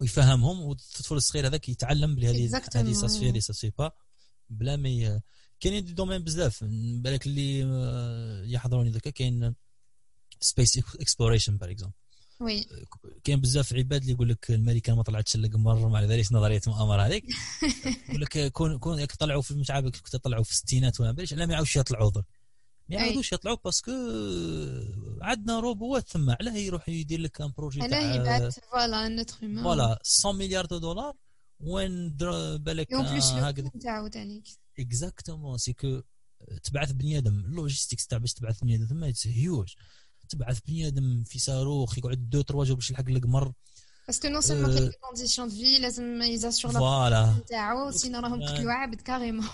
ويفهمهم والطفل الصغير هذاك يتعلم بلي هذه هذه ساسفي هذه ساسفي با بلا ما كاينين des domaines بزاف. بالك اللي آه، يحضروني ذاك كاين space exploration par exemple oui. كاين بزاف عباد اللي يقول لك الامريكان ما طلعتش القمر مع ذلك نظرية مؤامره هذيك. يقول لك كون كون طلعوا في مش عارف كنت طلعوا في الستينات ولا بلاش لا ما يعاودوش يطلعوا درك ما يعاودوش يطلعوا parce que عندنا robots ثم علاه يروح يدير لك un projet تاع علاه يبعث voilà notre فوالا 100 مليار de dollars وين بالك هكذا. نتاعو تانيك exactement c'est que تبعث بني آدم ال logistics تاع باش تبعث بني آدم ثم هيوج تبعث بني آدم في صاروخ يقعد deux trois jours باش يلحق القمر parce que non seulement كاين des conditions de vie لازم ي assurer voilà نتاعو sinon راهم قتلوا عبد carrément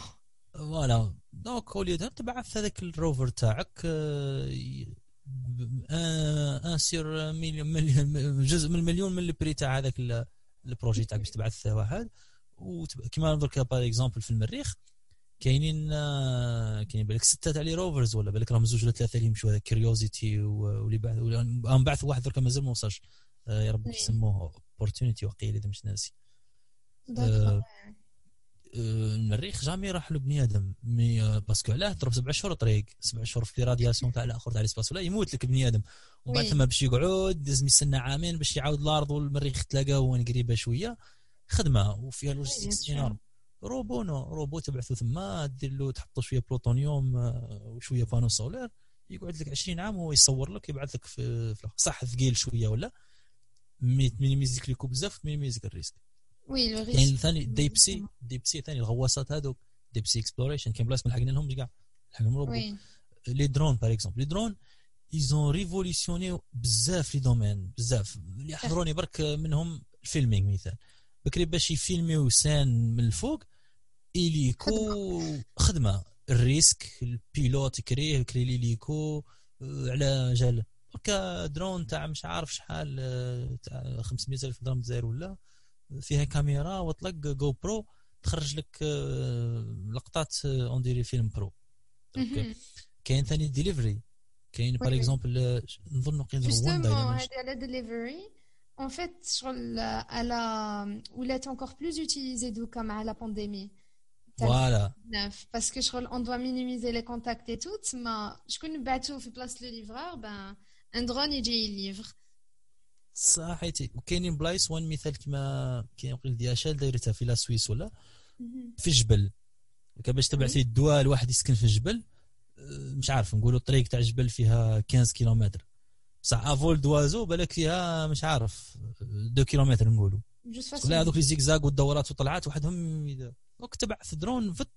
voilà donc au lieu تبعث هذاك ال rover تاعك un sur مليون جزء من المليون من ال prix تاع هذاك ال projet تاعك باش تبعث وواحد وكيما درك par exemple في المريخ كاينين كاينين بالك ستة تاع les rovers ولا بالك راهم زوج ولا ثلاثة اللي يمشوا هذا كيوريوزيتي واللي بعد من بعث واحد درك مازال ما وصلش. يا ربي يسموه اوبورتونيتي وقيل إذا مش ناسي. المريخ jamais راح له بني آدم mais parce que علاه ضرب سبع شهور طريق سبع شهور في radiation تاع الآخر تاع l'espace ولا يموت لك بني آدم ومن بعد ثم باش يقعد لازم يستنى عامين باش يعاود الأرض والمريخ تلاقاو وين قريبة شوية. خدمة وفيها logistique énorme robot non robot تبعثو ثما دير له تحط شوية بلوتونيوم وشوية panneaux solaires يقعد لك 20 عام وهو يصور لك يبعث لك في, صح ثقيل شوية ولا minimisé les coûts بزاف minimisé ال risque. oui le كاين ثاني deep sea deep sea ثاني الغواصات هذوك deep sea exploration كاين بلاصه ما لحقنا لهمش كاع لحقنا robot. les drones par exemple les drones ils ont révolutionné بزاف les domaines بزاف. اللي يحضروني برك منهم ال filming مثال. بكري باش ي filmer و scène من الفوق hélico. خدمة. ال risque ال pilote يكريه يكري l'hélico آه، على جال. هكا درون تاع مش عارف شحال آه، تاع 500 ألف درهم جزائر ولا فيها كاميرا وطلق جو برو تخرج لك آه، لقطات on dirait فيلم pro كاين ثاني ديليفري كاين par exemple نظن كاين justement هذه على delivery fait elle a ou est encore plus utilisée دوكا مع la pandémie. Voilà. Parce que on doit minimiser les contacts et tout mais je connais bateau في بلاصة le livreur ben un drone يجي livre. صحيتي وكاينين بلايص وين مثال كما كيقول DHL دايرتها في la Suisse ولا في الجبل باش تبعثي الدواء لواحد يسكن في الجبل مش عارف نقولوا الطريق تاع الجبل فيها 15 كيلومتر بصح à vol d'oiseau بالك فيها مش عارف 2 كيلومتر نقولوا لا هذوك les zigzags والدورات وطلعات وحدهم donc تبعث درون فت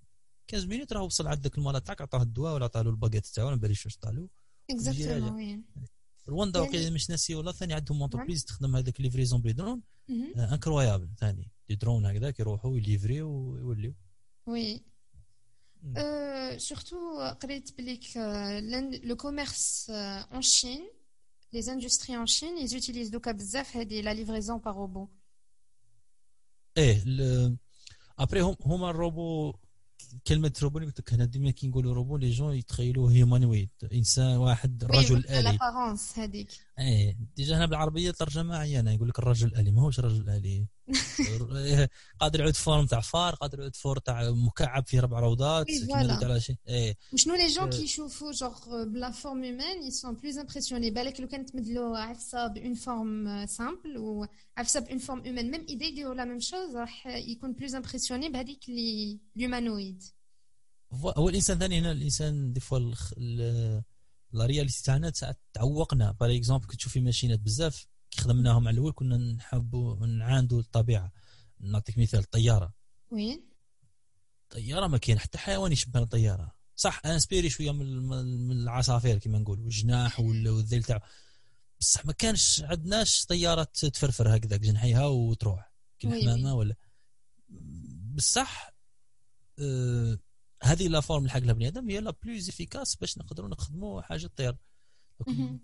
15 minutes راه وصل عندك المرض تاعك عطاه الدواء ولا عطاه له ال paquet تاعو ما باليش واش طالو. exactement رواندا وقيلا مش ناسي ولا ثاني عندهم entreprise تخدم هذاك livraison ب les drones. incroyable ثاني. des drones هكذاك يروحوا يليفريو ويوليو. oui surtout قريت بلي que le commerce en Chine les industries en Chine, ils utilisent دوكا بزاف هذه la livraison par robot. إيه après هما الروبو كلمه روبو اللي قلت لك هنا ديما كي نقولوا روبو les gens يتخيلوه humanoïde انسان واحد رجل الي هذيك إيه déjà هنا بالعربيه ترجمه عيانه يقول لك الرجل الالي ماهوش رجل الي قادر يعود forme تاع فار قادر يعود forme تاع مكعب فيه ربع روضات كيما على شيء وشنو les gens كيشوفوا جوغ ب la forme humaine ils sont plus impressionnés بالك لو كانت تمدلو عفسه ب une forme simple وعفسه ب une forme humaine même إذا يديروا la même chose راح يكون plus impressionnés بهذيك لي l'humanoïde هو الإنسان ثاني هنا الإنسان des fois la réalité تاعنا تعوقنا. par exemple كي تشوفي ماشينات بزاف كي خدمناهم على الأول كنا نحبوا نعاندوا الطبيعة. نعطيك مثال الطياره وين؟ الطياره ما كاين حتى حيوان يشبه الطيارة. صح inspiré شوية من العصافير كما نقولوا الجناح والذيل تاعو. بصح ما كانش عندناش طيارة تفرفر هكذاك جنحيها وتروح. كالحمامه ولا؟ بصح آه هذه la forme اللي حق البني آدم هي la plus efficace باش نقدروا نخدموا حاجة تطير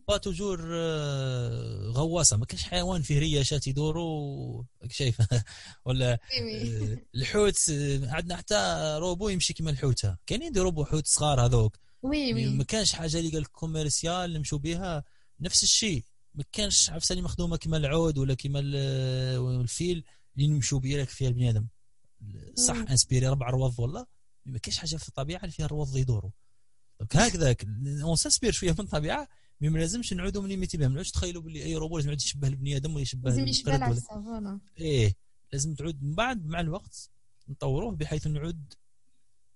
pas toujours آه، غواصة. ما كاينش حيوان فيه رياشات يدوروا شايف. ولا آه، الحوت آه، عندنا حتى روبو يمشي كما الحوتة. كاينين des robots حوت صغار هذوك. oui oui. ما كانش حاجة اللي قال commercial نمشوا بها نفس الشيء. ما كانش عفسة اللي مخدومة كما العود ولا كما الفيل اللي نمشوا بها فيها البني آدم صح inspiré ربع روض والله. ما كاينش حاجة في الطبيعة اللي فيها الروض يدوروا. donc هكذاك. on s'inspire شوية من الطبيعة. mais ما لازمش نعودوا من limités بهم ما تخيلوا باللي أي روبو لازم يعود يشبه البني آدم ولا يشبه لازم يشبه العفسة voilà. إيه لازم تعود من بعد مع الوقت نطوروه بحيث انه يعود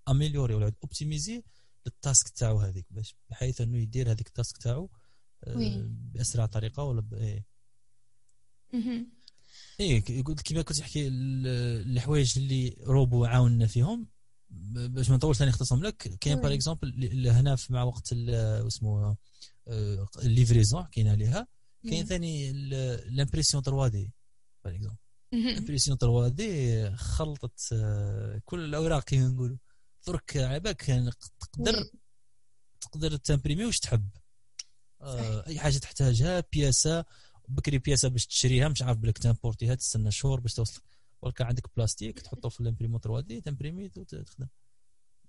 amélioré ولا optimisé لل task تاعو هذيك باش بحيث إنه يدير هذيك ال task تاعو آه، بأسرع طريقة ولا ب... إيه. إيه قلت كيما كنت تحكي الحوايج اللي روبو عاوننا فيهم باش ما نطول ثاني نختصهم لك. كاين par exemple هنا مع وقت اسمه ال livraison كاين عليها كاين ثاني l'impression 3D par exemple l'impression 3D خلطت آه، كل الأوراق كيما نقولوا. درك عباك تقدر تقدر تمبريمي واش تحب. آه أي حاجة تحتاجها بياسة بكري بياسة باش تشريها مش عارف بلك تامبورتيها تستنى شهور باش توصل. ولا كان عندك بلاستيك تحطه في ال imprimante 3D تمبريمي وتخدم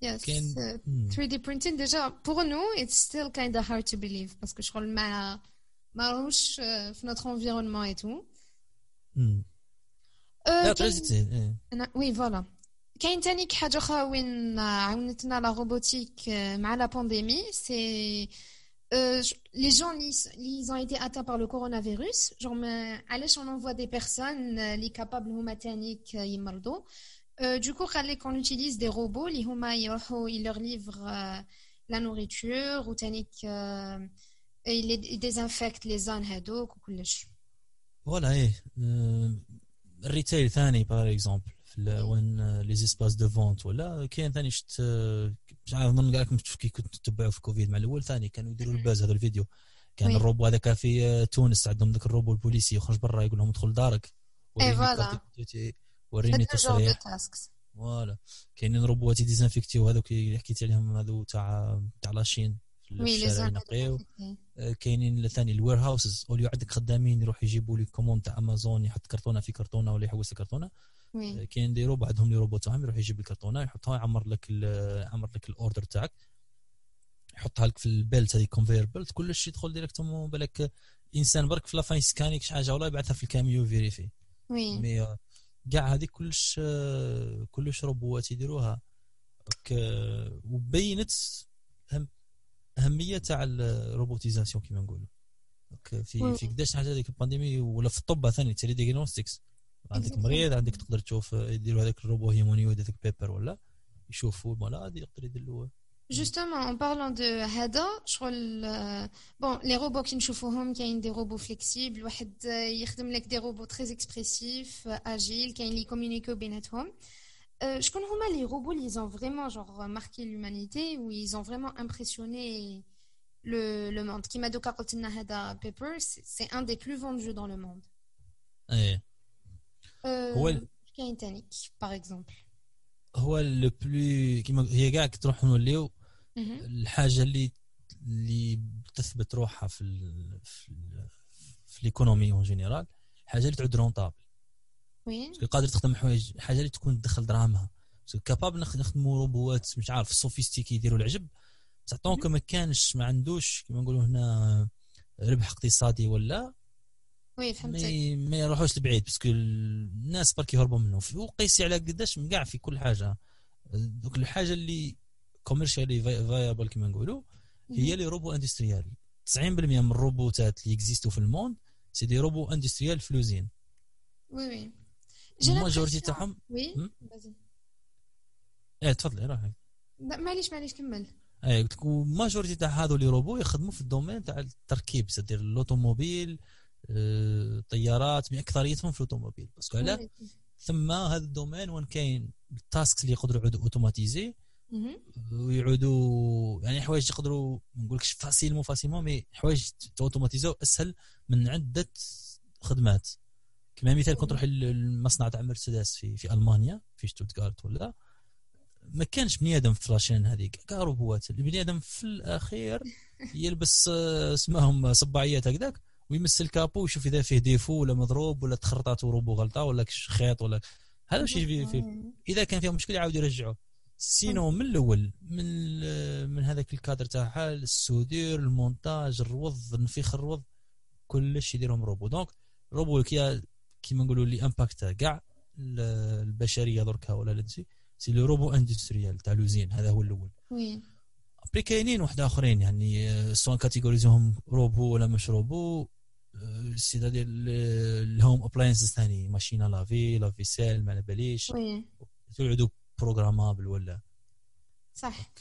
Yes, كاين uh, 3D printing déjà pour nous it's still kind of hard to believe parce que شغل ما ماهوش في notre environnement et tout. Mm. لا تريزيتي وي فوالا كاين تاني حاجه اخرى وين عاونتنا لا روبوتيك مع لا بانديمي سي Euh, les gens ils ont été atteints par le coronavirus genre علاش on envoie des personnes les capables هما تانيك يمرضوا du coup qu'on utilise des robots اللي هما يروحوا ils leur livrent la nourriture ou تانيك ils désinfectent les zones هذوك وكلش فوالا إيه الريتيل ثاني باغ اكزومبل وين les espaces de vente ولا كاين ثاني شفت مش عارف من قالكم كي كنت تتبعوا في كوفيد مع الأول ثاني كانوا يديروا ال buzz هذا الفيديو كان oui. ال robot هذاك في تونس عندهم ذاك الروبو البوليسي يخرج برا يقول لهم ادخل دارك et voilà وريني تصريح. voilà. كاينين روبوات ديزانفيكتيو هذوك اللي حكيت عليهم هذو تاع تاع la Chine في الشارع ينقيو آه، كاينين ثاني ال warehouses au lieu عندك خدامين يروح يجيبوا les commandes تاع أمازون يحط كرتونة في كرتونة ولا يحوس كرتونة. كاين des robots عندهم لي روبو تاعهم يروح يجيب الكرتونه يحطها يعمر لك يعمر لك ال order تاعك. يحطها لك في ال belt هذيك conveyor belt كلش يدخل directement بالك إنسان برك في la fin سكانيك شي حاجة والله يبعثها في ال camion vérifié. oui. mais كاع هذيك كلش كلش روبوات يديروها. وبينت أهمية تاع ال robotisation كيما نقولوا في في قداش حاجة هذيك ال pandémie ولا في الطب ثاني télé diagnostics عندك مريض عندك تقدر تشوف يديروا هذاك ال robot humanoïde هذاك Pepper ولا؟ يشوفوا المرض يقدر يدير له Justement, en parlant de هذا شغل bon les robots qui نشوفوهم كاين des robots flexibles واحد يخدم لك des robots très expressifs agiles كاين اللي يكومونيكيو بيناتهم شكون هما les robots اللي ils ont vraiment genre marqué l'humanité ou ils ont vraiment impressionné le le monde كيما دوكا قلت لنا هذا Pepper c'est un des plus vendus dans le monde إيه هو كاين تاني par exemple هو le plus كيما هي كاع تروح نوليو الحاجة اللي اللي تثبت روحها في ال في, ال في ال économie en général حاجة اللي تعود rentable. وين؟ قادر تخدم حوايج حاجة اللي تكون تدخل دراهمها. capable نخدموا روبوات مش عارف sophistiqués يديروا العجب. بصح donc ما كانش ما عندوش كيما نقولوا هنا ربح اقتصادي ولا oui فهمتك. ما, ما يروحوش لبعيد parce que الناس برك يهربوا منه. وقيسي على قداش من كاع في كل حاجة. دوك الحاجة اللي commercially viable كما نقولوا هي les robots industriels. 90% من الروبوتات اللي اكزيستو في ال monde c'est des robots industriels ف l'usine oui oui. ال majorité تاعهم؟ oui إيه تفضلي راهي. معليش معليش كمل. اي قلت لك ال majorité تاع هذو لي روبو يخدموا في ال domaine تاع التركيب c'est-à-dire ال automobile طيارات بأكثريتهم في ال automobile. parce que علاه ثم هذا ال domaine وين كاين ال tasks اللي يقدروا يعودوا automatisés ويعودوا يعني حوايج يقدروا ما نقولكش facile مو facile mais حوايج اوتوماتيزو أسهل من عدة خدمات. كما مثال كنت تروح المصنع تاع مرسيدس في في ألمانيا في شتوتغارت ولا. ما كانش بني آدم في la chaîne هذيك كاع روبوات البني آدم في الأخير يلبس آه، اسمهم صباعيات هكذاك. ويمس ال capot ويشوف إذا فيه défaut ولا مضروب ولا تخرطات وروبو غلطه ولا خيط ولا هذا واش في, في إذا كان فيها مشكلة يعاود يرجعه sinon من الأول من من هذاك الكادر تاعها ال soudure ال montage الروض النفيخ الروض كلش يديرهم robot. donc robot كي كيما نقولوا l'impact كاع البشرية دركا ولا c'est le robot industriel تاع l'usine هذا هو الأول. oui. كاينين واحد آخرين يعني سواء كاتيجوريزوهم روبو ولا مش روبو. c'est-à-dire ال home appliances ثاني machine à laver lave-vaisselle ما على باليش يعودوا programmables ولا. صح.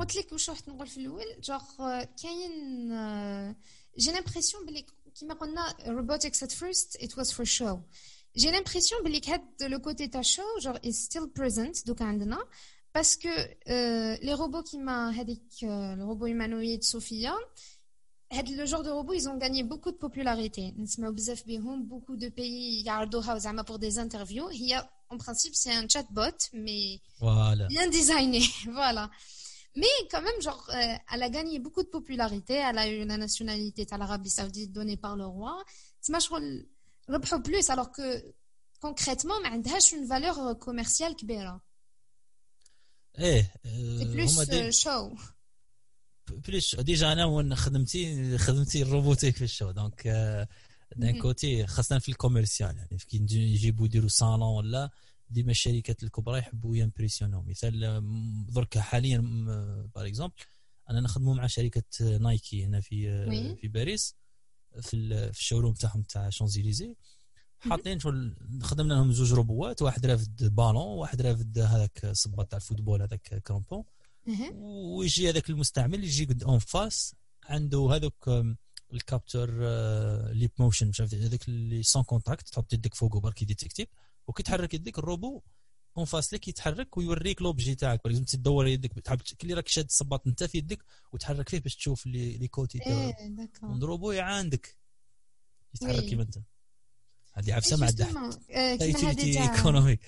قلت لك واش رحت نقول في الأول؟ جوغ كاين j'ai l'impression بلي كيما قلنا روبوتكس ات فيرست ات واز فور شو جي لامبرسيون بلي هاد لو كوتي تاع شو جوغ از ستيل بريزنت دوكا عندنا. باسكو لي روبو كيما هذيك الروبو هيمانويد صوفيا le genre de robots, ils ont gagné beaucoup de popularité. Beaucoup de pays pour des interviews. Il y a, en principe, c'est un chatbot, mais bien designé. voilà. Mais quand même, genre, euh, elle a gagné beaucoup de popularité. Elle a eu la nationalité à l'Arabie Saoudite donnée par le roi. C'est plus, alors que concrètement, elle a une valeur commerciale. Hey, hein. eh, euh, c'est plus euh, show. بليش déjà أنا وين خدمتي خدمتي ال robotique في ال show. donc d'un côté خاصه في ال commercial يعني كي يجيبوا يديروا صالون ولا ديما الشركات الكبرى يحبوا يمبريسيونو مثال درك حاليا par exemple أنا نخدموا مع شركة نايكي هنا في في باريس في في ال showroom تاعهم تاع شونزيليزي. حاطين شغل خدمنا لهم زوج روبوات واحد رافد بالون واحد رافد هذاك صباط تاع ال football هذاك crampons ويجي هذاك المستعمل يجي قد en face عنده هذوك ال capteurs Leap Motion مش عارف هذاك اللي sans contact تحط يدك فوقه برك يديتكتيف وكي تحرك يدك ال robot en face لك يتحرك ويوريك l'objet تاعك. لازم تدور يدك تحب كلي راك شاد الصباط انت في يدك وتحرك فيه باش تشوف les côtés إيه الروبو عندك يتحرك كيما انت. هذه عفسة ما عندها utilité économique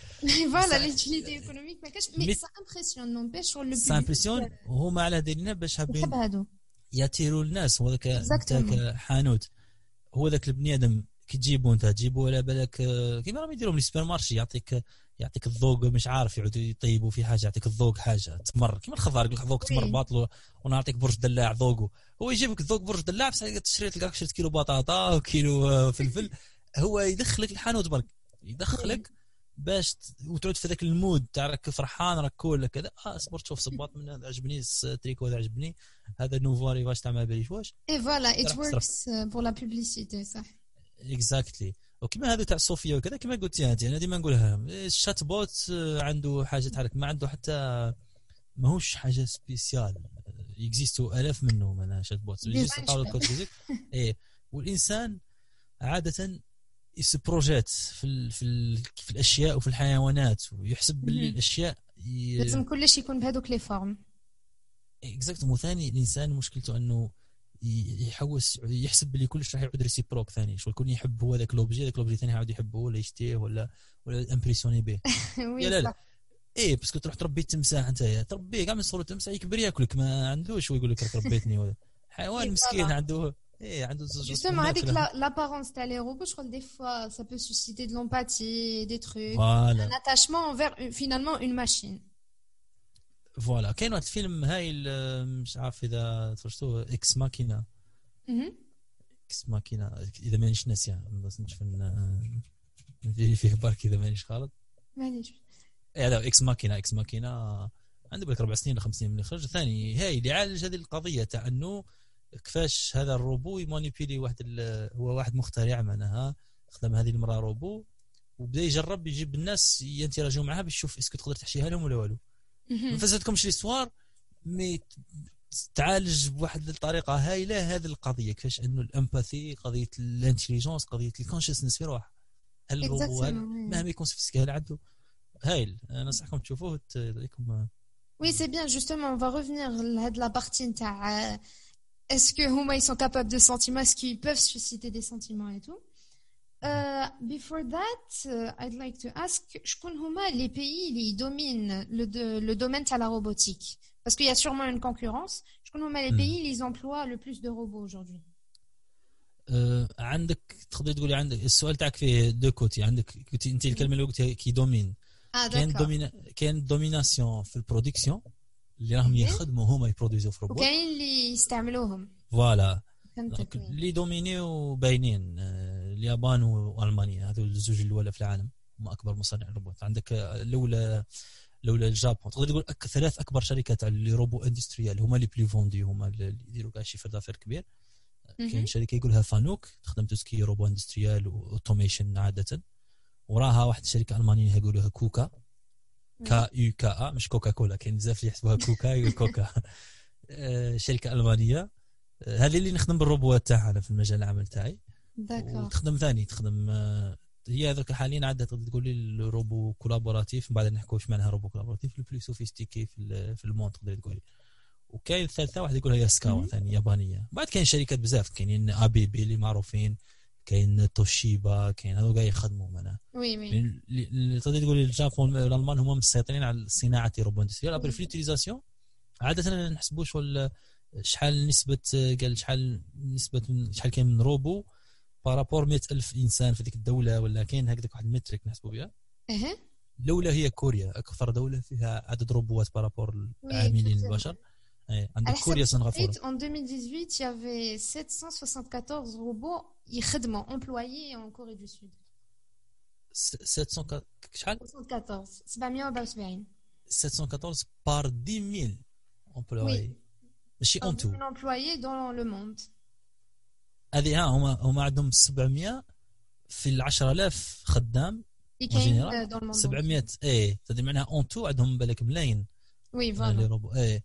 voilà l'utilité économique ما كاش mais ça impressionne n'empêche شغل ça impressionne هما على دايرين باش حابين ياتيروا الناس. هو ذاك حانوت. هو ذاك البني آدم كي تجيبو انت تجيبو على بالك كيما راهم يديروا من ال supermarché يعطيك يعطيك الذوق مش عارف يعودوا يطيبوا في حاجة يعطيك الذوق حاجة تمر. كيما الخضار يقول لك ذوق تمر باطل ونعطيك برج دلاع ذوقه هو يجيبك ذوق برج دلاع بس تشري لك شريت كيلو بطاطا وكيلو فلفل. هو يدخلك الحانوت برك يدخلك باش وتعود في ذاك ال mood تاع راك فرحان راك cool كذا. آه اصبر تشوف صباط من هذا عجبني التريكو هذا عجبني. هذا nouvel arrivage تاع ما باليش واش اي voilà it works pour la publicité صح. exactly وكما هذا تاع صوفيا وكذا كما قلتي انت أنا ديما نقولها ال chatbot عنده حاجة تحرك ما عنده حتى ماهوش حاجة spécial اكزيستو الاف منهم أنا chatbot. إيه. والإنسان عادة se projette في ال في, ال في الأشياء وفي الحيوانات ويحسب باللي الأشياء ي... لازم كلش يكون بهذوك les formes. exactement ثاني الإنسان مشكلته إنه يحوس يحسب باللي كلش راح يعود réciproque ثاني. شو الكل يحب هو ذاك l'objet ذاك l'objet ثاني يعاود يحبه ولا يشتيه ولا ولا impressionné به. يا لا لا. إيه parce que تروح تربي تمساح أنت تربيه كاع من صورة تمساح يكبر ياكلك ما عندوش ويقول لك ربيتني حيوان مسكين عنده. Justement, avec l'apparence la, les robots, je crois que des fois, ça peut susciter de l'empathie, des trucs, voilà. un attachement envers finalement une machine. voilà كاين واحد الفيلم هايل مش عارف اذا تفرجتوه Ex Machina Ex Machina اذا مانيش ناسيه بس نشوف فيه فيه برك اذا مانيش غلط مانيش هذا Ex Machina Ex Machina عنده بالك أربع سنين ولا خمس سنين من الاخراج ثاني هاي اللي يعالج هذه القضية تاع انه كيفاش هذا الروبو يمانيبيلي واحد هو واحد مخترع معناها خدم هذه المرأة روبو وبدا يجرب يجيب الناس ينتراجيو معها باش يشوف est-ce que تقدر تحشيها لهم ولا والو. ما فزتكمش l'histoire مي تعالج بواحد الطريقة هايلة هذه القضية. كيفاش إنه الإمباثي قضية الانتليجونس قضية الكونشسنس في روحه. هل الروبو مهما يكون سوفيستيكي عنده؟ هايل. ننصحكم تشوفوه يعطيكم Oui, c'est bien. Justement, on va revenir à la partie est-ce que Huma ils sont capables de sentiments Est-ce qu'ils peuvent susciter des sentiments et tout uh, Before that, uh, I'd like to ask, je connais Huma les pays ils dominent le, de, le domaine de la robotique Parce qu'il y a sûrement une concurrence. Je connais Huma les hmm. pays ils emploient le plus de robots aujourd'hui. عندك تقدر تقولي عندك السؤال تاعك فيه دو كوتي عندك قلتي انت الكلمه اللي قلتيها كي دومين آه كاين دومينا كاين دوميناسيون في البرودكسيون اللي راهم يخدموا هما يبرودوزيو في روبوت. وكاين اللي يستعملوهم. voilà. اللي دومينيو باينين اليابان والمانيا هذو الزوج الاولى في العالم هم أكبر مصنع روبوت. عندك الاولى لولا ال Japon. تقدر تقول أك ثلاث أكبر شركات les robots industriels هما les plus vendus هما اللي يديروا كاع chiffre d'affaires كبير. كاين شركة يقولها فانوك تخدم توسكي روبو إندستريال واوتوميشن عادة. وراها واحد الشركة ألمانية يقولوها كوكا. كا يو كا مش كوكا كولا كاين بزاف اللي يحسبوها كوكا يقول كوكا. آه، شركة ألمانية. آه، هذه اللي نخدم بالروبوات تاعها أنا في المجال العمل تاعي. وتخدم ثاني تخدم آه، هي هذاك حاليا عاد تقدر تقول لي ال robot collaboratif من بعد نحكوا واش معناها robot collaboratif ال plus sophistiqué في في ال monde تقدر تقولي. وكاين الثالثه واحد يقولها ياسكاوا ثاني يابانية. بعد كاين شركات بزاف كاينين ABB اللي معروفين. كاين توشيبا كاين هذو قاع يخدموا معنا. oui oui. اللي تقدر تقول ال Japon الألمان هما مسيطرين على صناعة robot industriel après في l'utilisation عادة ما نحسبوش شحال نسبة قال شحال نسبة شحال كاين من robot par rapport 100000 إنسان في ذيك الدولة ولا كاين هكذاك واحد ال métrique نحسبوا بها الاولى هي كوريا أكثر دولة فيها عدد روبوات par rapport العاملين البشر. En 2018, il y avait 774 robots يخدموا employés en Corée du Sud. 700 شحال 714 774 714 par 10 000 employés. ماشي en tout employés dans le monde. هذه ها هما هما عندهم 700 في ال 10000 خدام كاين 700 إيه تدري معناها en tout عندهم بالك ملايين oui voilà إيه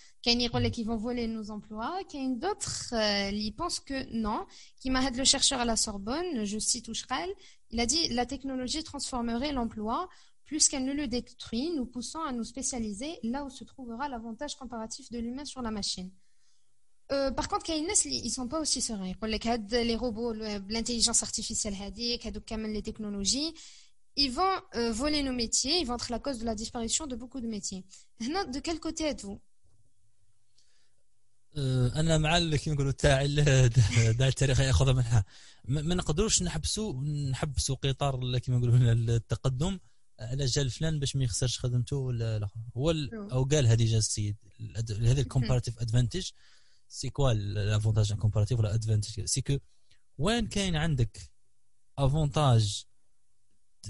Il y a qui vont voler nos emplois, il y a d'autres qui pensent que non. Qui m'a le chercheur à la Sorbonne, je cite Ouchrel, il a dit la technologie transformerait l'emploi plus qu'elle ne le détruit, nous poussant à nous spécialiser là où se trouvera l'avantage comparatif de l'humain sur la machine. Euh, par contre, ils ne sont pas aussi sereins. Les robots, l'intelligence artificielle, les technologies, ils vont euh, voler nos métiers, ils vont être la cause de la disparition de beaucoup de métiers. De quel côté êtes-vous? أنا مع كيما نقولوا تاع التاريخ ياخذ منها. ما نقدروش نحبسوا نحبسوا قطار كيما نقولوا التقدم على جال فلان باش ما يخسرش خدمته ولا لا هو أو قال هذه جا السيد. هذه ال comparative advantage c'est quoi l'avantage comparatif ولا advantage c'est que وين كاين عندك avantage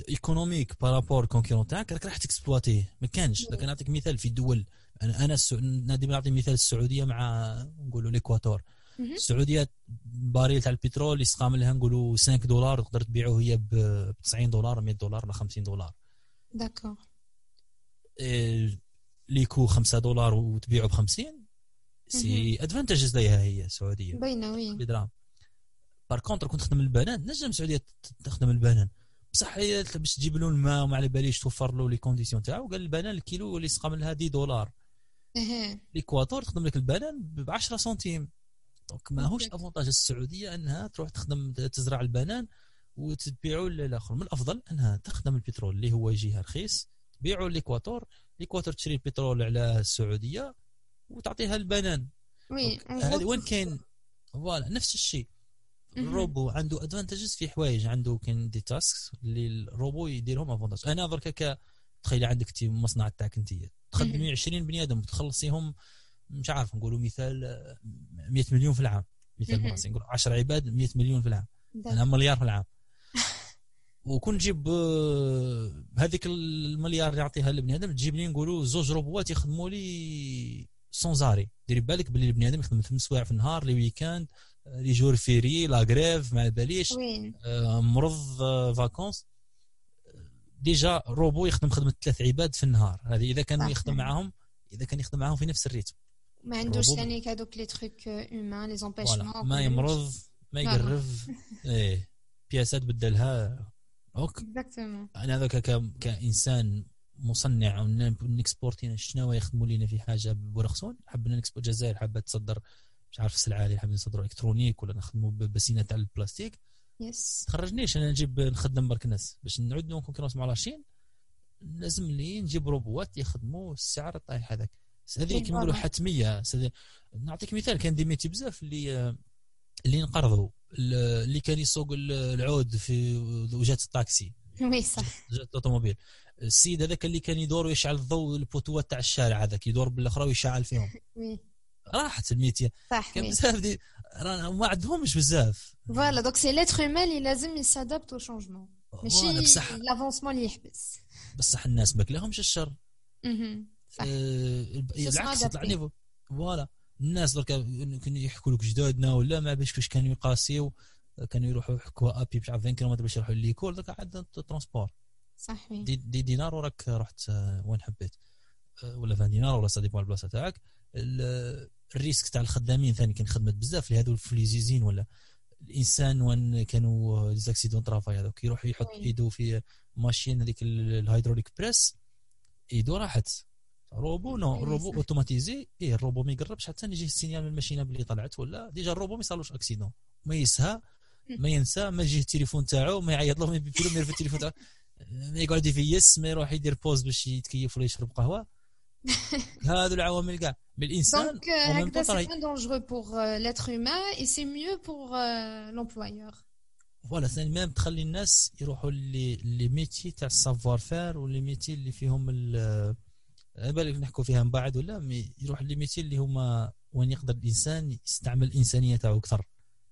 économique par rapport concurrent تاعك راك راح تكسبلواتيه ما كانش. لكن نعطيك مثال في دول أنا أنا ديما نعطي مثال السعودية مع نقولوا l'Équateur السعودية baril تاع البترول يسقام لها نقولوا 5 دولار تقدر تبيعه هي ب 90 دولار 100 دولار ولا 50 دولار. d'accord. le coût 5 دولار وتبيعه ب 50 c'est advantages ليها هي السعودية. باينه oui بدراهم par contre كنت تخدم البنان. نجم السعودية تخدم البنان. بصح هي باش تجيب له الماء وما على باليش توفر له les conditions تاعو قال البنان الكيلو اللي سقام لها 10 دولار. l'Équateur تخدم لك البنان ب 10 سنتيم. donc ماهوش avantage السعودية أنها تروح تخدم تزرع البنان وتبيعوا للآخر. من الأفضل أنها تخدم البترول اللي هو يجيها رخيص تبيعوا l'Équateur l'Équateur تشري البترول على السعودية وتعطيها البنان. oui هذه وين كاين؟ voilà نفس الشيء. الروبو عنده advantages في حوايج. عنده كاين des tasks اللي الروبو يديرهم avantage أنا درك تخيل عندك تي مصنع تاعك انت. تخدمي 20 بني آدم تخلصيهم مش عارف نقولوا مثال 100 مليون في العام. مثال نقول 10 عباد 100 مليون في العام. أنا مليار في العام. وكون نجيب آه، هذيك المليار اللي يعطيها لبني آدم تجيب لي نقولوا زوج روبوات يخدموا لي sans arrêt ديري بالك باللي البني آدم يخدم ثمان سوايع في النهار les week-ends آه، les jours fériés la grève ما باليش آه مرض آه vacances. déjà robot يخدم خدمة ثلاث عباد في النهار. هذه إذا كان يخدم معاهم إذا كان يخدم معاهم في نفس ال rythme. ما عندوش ثاني هذوك les trucs humains les empêchements ما يمرض ما يقرف. إيه. بياسات بدلها. OK. أنا هذاك كإنسان مصنع أو نكسبورتينا شنو يخدموا لنا في حاجة بورخصون حبنا نكسبورت الجزائر حابه تصدر مش عارف السلعه اللي حابين نصدروا électronique ولا نخدموا بسينة تاع البلاستيك. yes. تخرجنيش أنا نجيب نخدم برك ناس. باش نعود نكون مع la Chine لازم لي نجيب روبوات يخدموا السعر الطايح هذاك. هذه كيما نقولوا حتمية. نعطيك مثال كان des métiers بزاف اللي اللي انقرضوا اللي كان يسوق العود في وجهة الطاكسي. oui صح. وجهة ال automobile. السيد هذاك اللي كان يدور ويشعل الضوء البوتوات تاع الشارع هذاك يدور بالأخرى ويشعل فيهم. راحت les métiers صح كان بزاف دي ما عندهمش بزاف. voilà donc c'est l'être humain اللي لازم ي s'adapte au changement ماشي l'avancement اللي يحبس بصح. الناس ما كلاهمش الشر. صح. بالعكس طلع niveau voilà الناس درك كانوا يحكوا لك جدادنا ولا ما باش كيفاش كانوا يقاسيو كانوا يروحوا يحكوا à pied مش عارف 20 كيلومتر باش يروحوا l'école درك عندنا transport. صح دي, دي دينار وراك رحت وين حبيت؟ ولا 20 دينار ولا ça dépend البلاصة تاعك. ال risque تاع الخدامين ثاني كان خدمت بزاف لهذو في les usines ولا الإنسان وين كانوا les accidents travail هذوك يروح يحط إيدو في machine هذيك ال hydraulic press إيدو راحت. robot non ال robot automatisé إيه الروبو ما يقربش حتى يجي ال signal من الماشينة باللي طلعت ولا déjà ال robot ما يصرالوش accident. ما يسها ما ينسى ما يجي التليفون تاعو ما يعيط له ما يبي له في التليفون تاعو. ما يقعد يفيس ما يروح يدير pause باش يتكيف ولا يشرب قهوة. هذو العوامل كاع. بالإنسان donc هكذا c'est bien dangereux pour l'être humain et c'est mieux pour l'employeur voilà ثاني même تخلي الناس يروحوا les les métiers تاع ال savoir-faire و les métiers اللي فيهم على بالك نحكوا فيها من بعد ولا mais يروح les métiers اللي هما وين يقدر الإنسان يستعمل الإنسانية تاعو أكثر.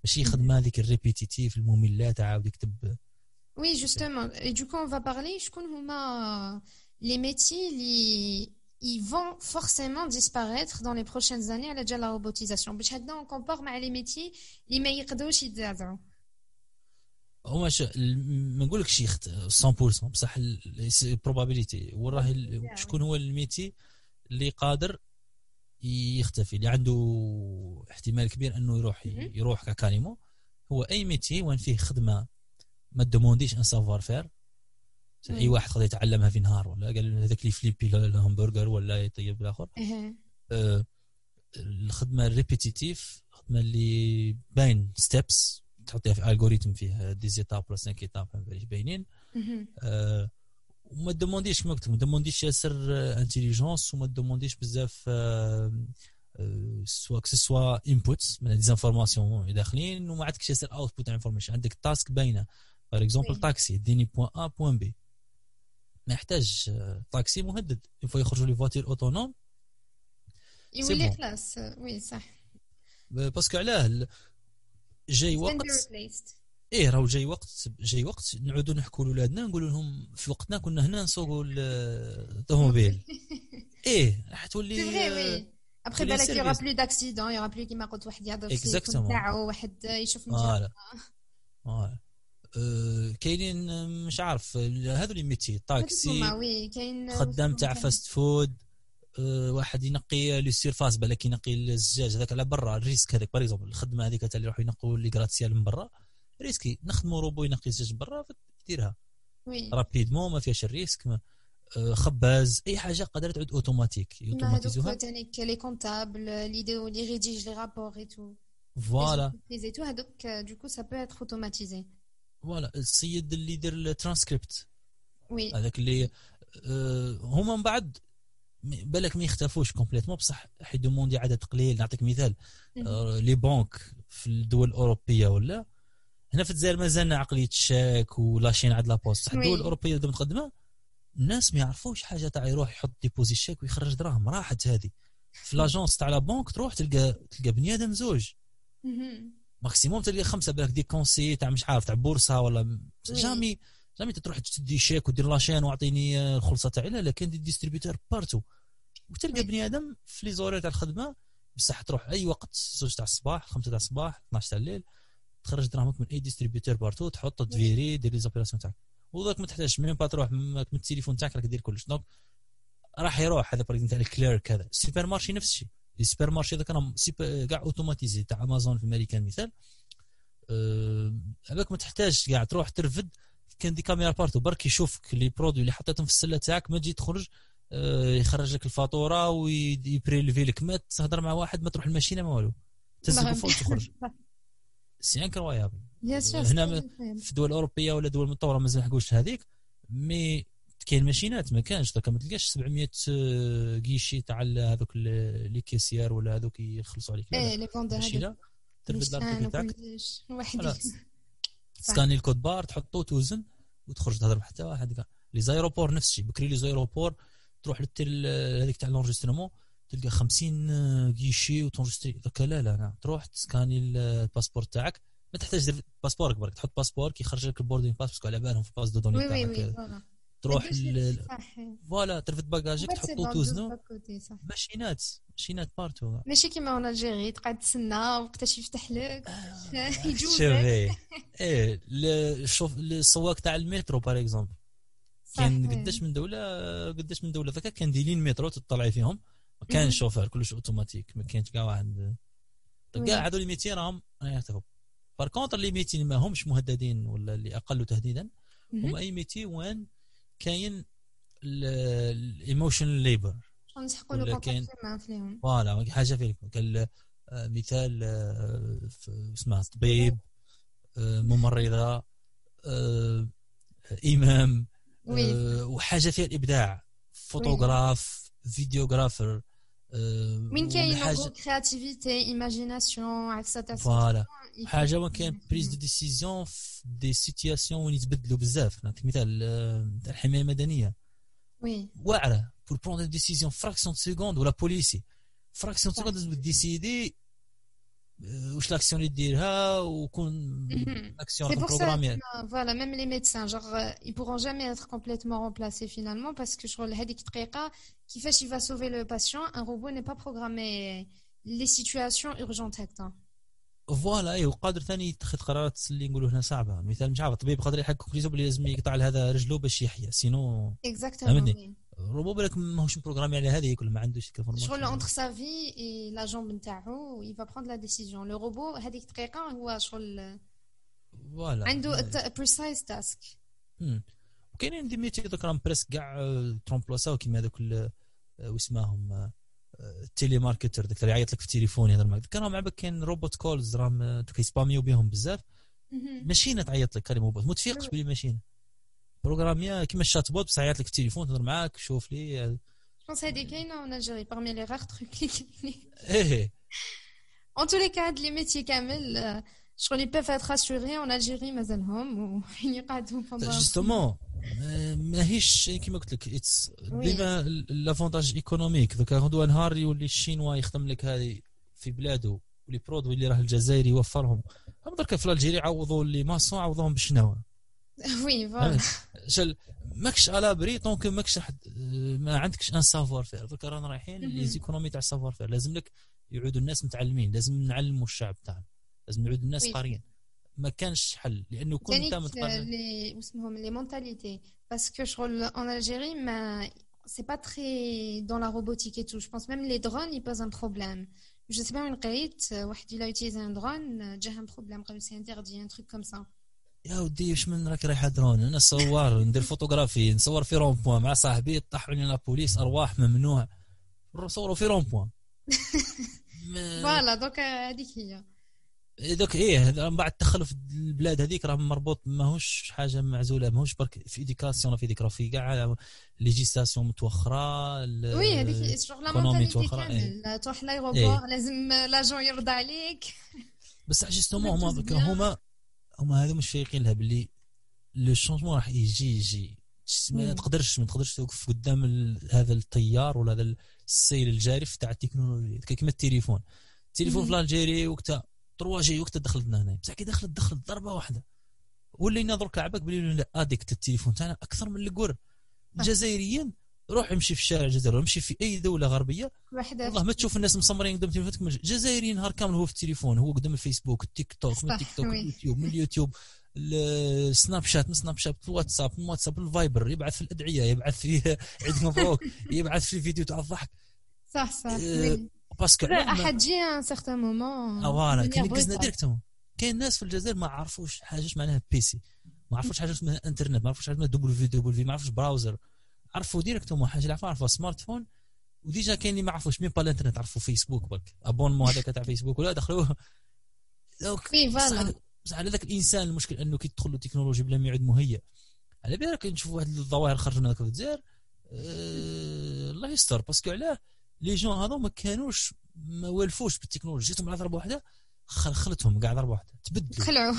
ماشي خدمه هذيك ال répétitive المملة تاع يكتب oui justement et du coup on va parler شكون هما les métiers اللي ils vont forcément disparaître dans les prochaines années جال la robotisation باش هكذا on compare مع les métiers اللي ما يقدروش يتزعزعوا هما ما نقولكش 100% بصح ال probabilité وراه شكون هو ال métier اللي قادر يختفي اللي عنده احتمال كبير انه يروح يروح ككاليمو هو أي métier وين فيه خدمه ما دومونديش un savoir-faire اي واحد قد يتعلمها في نهار ولا قال هذاك اللي فليبي الهمبرجر ولا يطيب الآخر آه الخدمة ال répétitive الخدمه اللي باين steps تحطيها في algorithm فيه dix étapes ولا cinq étapes باينين. آه وما دومونديش كما قلت ما دومونديش ياسر intelligence وما دومونديش بزاف soit soit inputs من des informations داخلين وما عندكش ياسر output information عندك task باينة. par exemple تاكسي ديني point A point B ما يحتاج طاكسي مهدد. يفوا يخرجوا les voitures autonomes يولي خلاص. oui صح. parce que علاه جاي وقت. إيه راهو جاي وقت جاي وقت. نعودوا نحكوا لولادنا نقولوا لهم في وقتنا كنا هنا نسوقوا الطوموبيل إيه راح تولي après بالك y aura plus d'accidents y aura plus كيما قلت واحد يهضر في التليفون تاعو واحد يشوف voilà voilà أه كاينين مش عارف هذو les métiers طاكسي خدام تاع fast food أه واحد ينقي les surfaces بالك ينقي الزجاج هذاك على برا ال risque هذاك. par الخدمة هذيك تاع اللي يروحوا ينقوا les gratte-ciel من برا risqué. نخدموا روبو ينقي الزجاج برا يديرها. rapidement ما فيهاش ال risque ما خباز أي حاجة قادرة تعود اوتوماتيك اوتوماتيزوها هذوك les comptables لي لي rédige les rapports et tout voilà les هذوك du coup ça peut être automatisé voilà السيد اللي يدير الترانسكريبت وي. هذاك اللي أه هما من بعد بالك ما يختفوش complètement بصح حيدوموندي عدد قليل. نعطيك مثال. أه les banques في الدول الأوروبية ولا هنا في الجزائر مازالنا عقلية الشيك و la chaîne عند la poste. بصح الدول الأوروبية اللي متقدمة الناس ما يعرفوش حاجة تاع يروح يحط déposer الشيك ويخرج دراهم. راحت هذه. في l'agence تاع la banque تروح تلقى تلقى بني زوج. maximum تلقى خمسة بالك des conseils تاع مش عارف تاع بورصة ولا jamais jamais تروح تدي شيك ودير la chaîne وأعطيني الخلصة تاعي. لا كاين des distributeurs partout وتلقى بني آدم في les horaires تاع الخدمة بصح تروح أي وقت زوج تاع الصباح خمسة تاع الصباح 12 تاع الليل تخرج دراهمك من أي distributeur partout تحط تفيري دير les opérations تاعك. وداك ما تحتاجش même pas تروح من التليفون تاعك راك دير كلش. donc راح يروح هذا par تاع ال clerk هذا. ال supermarché نفس الشيء. ال supermarché هذا كان كاع automatisé تاع أمازون في أمريكا مثال. هذاك أه ما تحتاج كاع تروح ترفد كان des caméras partout برك يشوفك les produits اللي حطيتهم في السلة تاعك ما تجي تخرج أه يخرج لك الفاتورة ويبريلفي لك. ما تهضر مع واحد ما تروح الماشينه ما والو. تزق فوق تخرج c'est incroyable هنا في الدول الاوروبيه ولا دول متطورة مازال نحكوش هذيك mais كاين ماشينات ما كانش. ما تلقاش 700 guichets تاع هذوك les caissières ولا هذوك يخلصوا عليك. إيه les vendeurs ترفد لابتوب تاعك سكاني ال code-barres تحطو توزن وتخرج تهضر مع حتى واحد. كاع. les aéroports نفس الشيء بكري les aéroports تروح للتيل هذيك تاع l'enregistrement تلقى 50 guichets وتونجستري. دوكا لا لا لا. تروح تسكاني الباسبور تاعك. ما تحتاج باسبورك برك تحط باسبور كيخرج لك ال boarding pass parce que على بالهم في base de données تاعك. تروح voilà ترفد باكاجك تحطو توزنو. ماشينات ماشينات partout. ماشي كيما هنا l'Algérie تقعد تسنى وقتاش يفتح لك. آه، يجوزك. إيه شوف السواق تاع المترو باغ اكزومبل كان قداش من دولة قداش من دولة. ذاك كان دايرين مترو تطلعي فيهم. ما كانش شوفير كلش أوتوماتيك. ما كانش كاع واحد. كاع هذول 200 راهم يعتبروا بار كونتر اللي 200 ما همش مهددين ولا اللي أقل تهديدا. هم أي 200 وين كاين الايموشنال ليبر نسحقوا له كاين فوالا حاجة فيك كان آه، مثال آه، اسمها طبيب آه، ممرضة إمام وحاجة فيها الإبداع. photographe videographer. وين كاين créativité imagination عفسه voilà حاجة وين كاين prise de décision في des situations وين يتبدلوا بزاف نعطيك مثال تاع الحمايه المدنيه oui واعره pour prendre décision fraction de seconde ولا بوليسي fraction de seconde لازم décider واش l'action اللي ديرها و aucune action programmée voilà même les médecins je crois ils pourront jamais être complètement remplacés finalement parce que شغل هذيك الدقيقه كيفاش il va sauver le patient un robot n'est pas programmé. Les situations urgentes هكذا voilà إيه وقادر ثاني يتخذ قرارات اللي نقولوا هنا صعبه مثال مش عارف الطبيب قادر يحكم كريزو بلي لازم يقطع لهذا رجله باش يحيا sinon exactement ال robot بالك ماهوش programmé على هذه كل ما عندوش شغل entre sa vie et la jambe نتاعو il va prendre la décision le robot هذيك الدقيقه هو شغل voilà عنده precise task وكاينين des métiers دوك راهم presque كاع ت remplaça او كيما هذوك واسماهم télémarketeur داك اللي يعيط لك في التليفون يهضر معك راهم عباك كاين robot calls راهم كي spam يو بهم بزاف. ماشينة تعيط لك كريم ما تفيقش بلي ماشينة. programmée كيما ال chatbot بصح يعيط لك في التليفون تهضر معاك شوف لي. je pense هذه كاينة en Algérie parmi les rares trucs اللي كاينين إيه en tous les cas هاد les métiers كامل شغل ils peuvent être assurés en Algérie مازالهم وحين يقعدوا justement ماهيش كيما قلت لك it's ديما l'avantage économique دوكا غدوه نهار يولي الشينوا يخدم لك هذه في بلاده و les produits اللي راه الجزائري يوفرهم هم درك في l'Algérie عوضوا ال les maçons عوضوهم بالشناوه oui voilà شل ماكش على بري donc ماكش ما عندكش un savoir-faire دوك رانا رايحين les économies تاع savoir-faire لازم لك يعودوا الناس متعلمين لازم نعلموا الشعب تاعنا. لازم نعود الناس قاريين. ما كانش حل لأنه كل انت متقرر لي اسمهم les mentalités parce que شغل en Algérie mais c'est pas très dans la robotique et tout je pense même les drones ils posent un problème je sais pas وين قريت واحد il a utilisé un drone جاه un problème قالوا c'est interdit un truc comme ça يا ودي واش من راك رايحه درون أنا صور ندير فوتوغرافي نصور في rond-point مع صاحبي طاح علينا بوليس أرواح ممنوع نصوروا في rond-point. voilà دوك هذيك هي. دوك إيه من بعد دخلوا في البلاد هذيك راه مربوط ماهوش حاجة معزولة ماهوش برك في éducation في ذيك في كاع législation متوخرة oui هذيك شغل la mentalité كامل. تروح l'aéroport لازم l'agent يرضى عليك. parce que justement هما هما هما هذو مش فايقين لها باللي le changement راح يجي يجي. ما تقدرش ما تقدرش توقف قدام هذا التيار ولا هذا السيل الجارف تاع التكنولوجيا. كيما التليفون. التليفون في l'Algérie وقتها 3 G وقتها دخلت لنا هنا. بصح كي دخلت دخلت ضربة واحدة. ولينا درك عباك بلي l'addict التليفون تاعنا أكثر من الكور جزائريا روح امشي في الشارع الجزائري امشي في أي دولة غربية. والله ما تشوف الناس مصمرين قدام تليفونك جزائري نهار كامل هو في التليفون هو قدام الفيسبوك التيك توك من التيك توك اليوتيوب من اليوتيوب السناب شات من سناب شات الواتساب من واتساب الفايبر يبعث في الأدعية يبعث في عيد مبروك يبعث في فيديو تاع الضحك. صح صح أه parce que أحد جي un certain moment voilà كاين قزنا directement كاين ناس في الجزائر ما عرفوش حاجة معناها PC ما عرفوش حاجة اسمها إنترنت ما عرفوش حاجة اسمها WW ما عرفوش browser عرفوا directement حاجة اللي عرفوا عرفوا smartphone و déjà كاين اللي ما عرفوش même pas الانترنت عرفوا فيسبوك برك. abonnement هذاك تاع فيسبوك ولا دخلوه. donc على ذاك الإنسان المشكل أنه كي تدخل له تكنولوجيا بلا ما يعود مهيأ. على بالك نشوف واحد الظواهر خرجوا من هذاك الجزائر أه الله يستر parce que علاه les jeunes هذو ما كانوش ما والفوش بالتكنولوجيا جيتهم على ضربة واحدة خلتهم كاع ضربة واحدة. تبدلوا. تخلعوا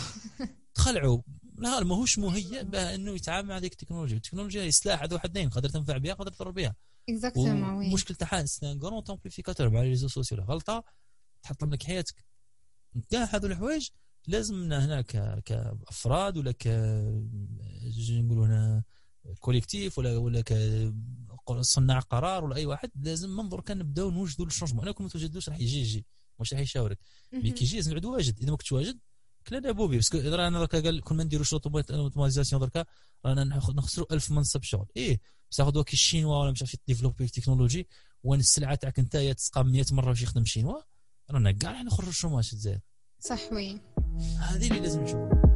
تخلعوا. لا ماهوش مهيئ باه إنه يتعامل مع هذيك التكنولوجيا. التكنولوجيا هي سلاح هذو اثنين قادر تنفع بها قادر تضر بها. exactement oui المشكل تاعها c'est un grand amplificateur مع réseaux sociaux. غلطه تحطم لك حياتك. كاع هذو الحوايج لازمنا هنا كأفراد ولا ك نقولوا هنا collectif ولا ولا كصناع قرار ولا أي واحد لازم منظر كان نبداو نوجدوا ال changement أنا كون ما توجدوش راح يجي يجي. واش راح يشاورك. mais كي يجي لازم نعود واجد. إذا ما كنتش واجد كلا بوبي parce que رانا دركا قال كون ما نديروش automatisation دركا رانا نخسروا 1000 منصب شغل. إيه بصح غدوه كي الشينوا ولا مش عارف développé التكنولوجي وان السلعه تاعك انت تسقى 100 مرة باش يخدم شينوا رانا كاع نخرجوا في الجزائر صح oui. هذه اللي لازم نشوفها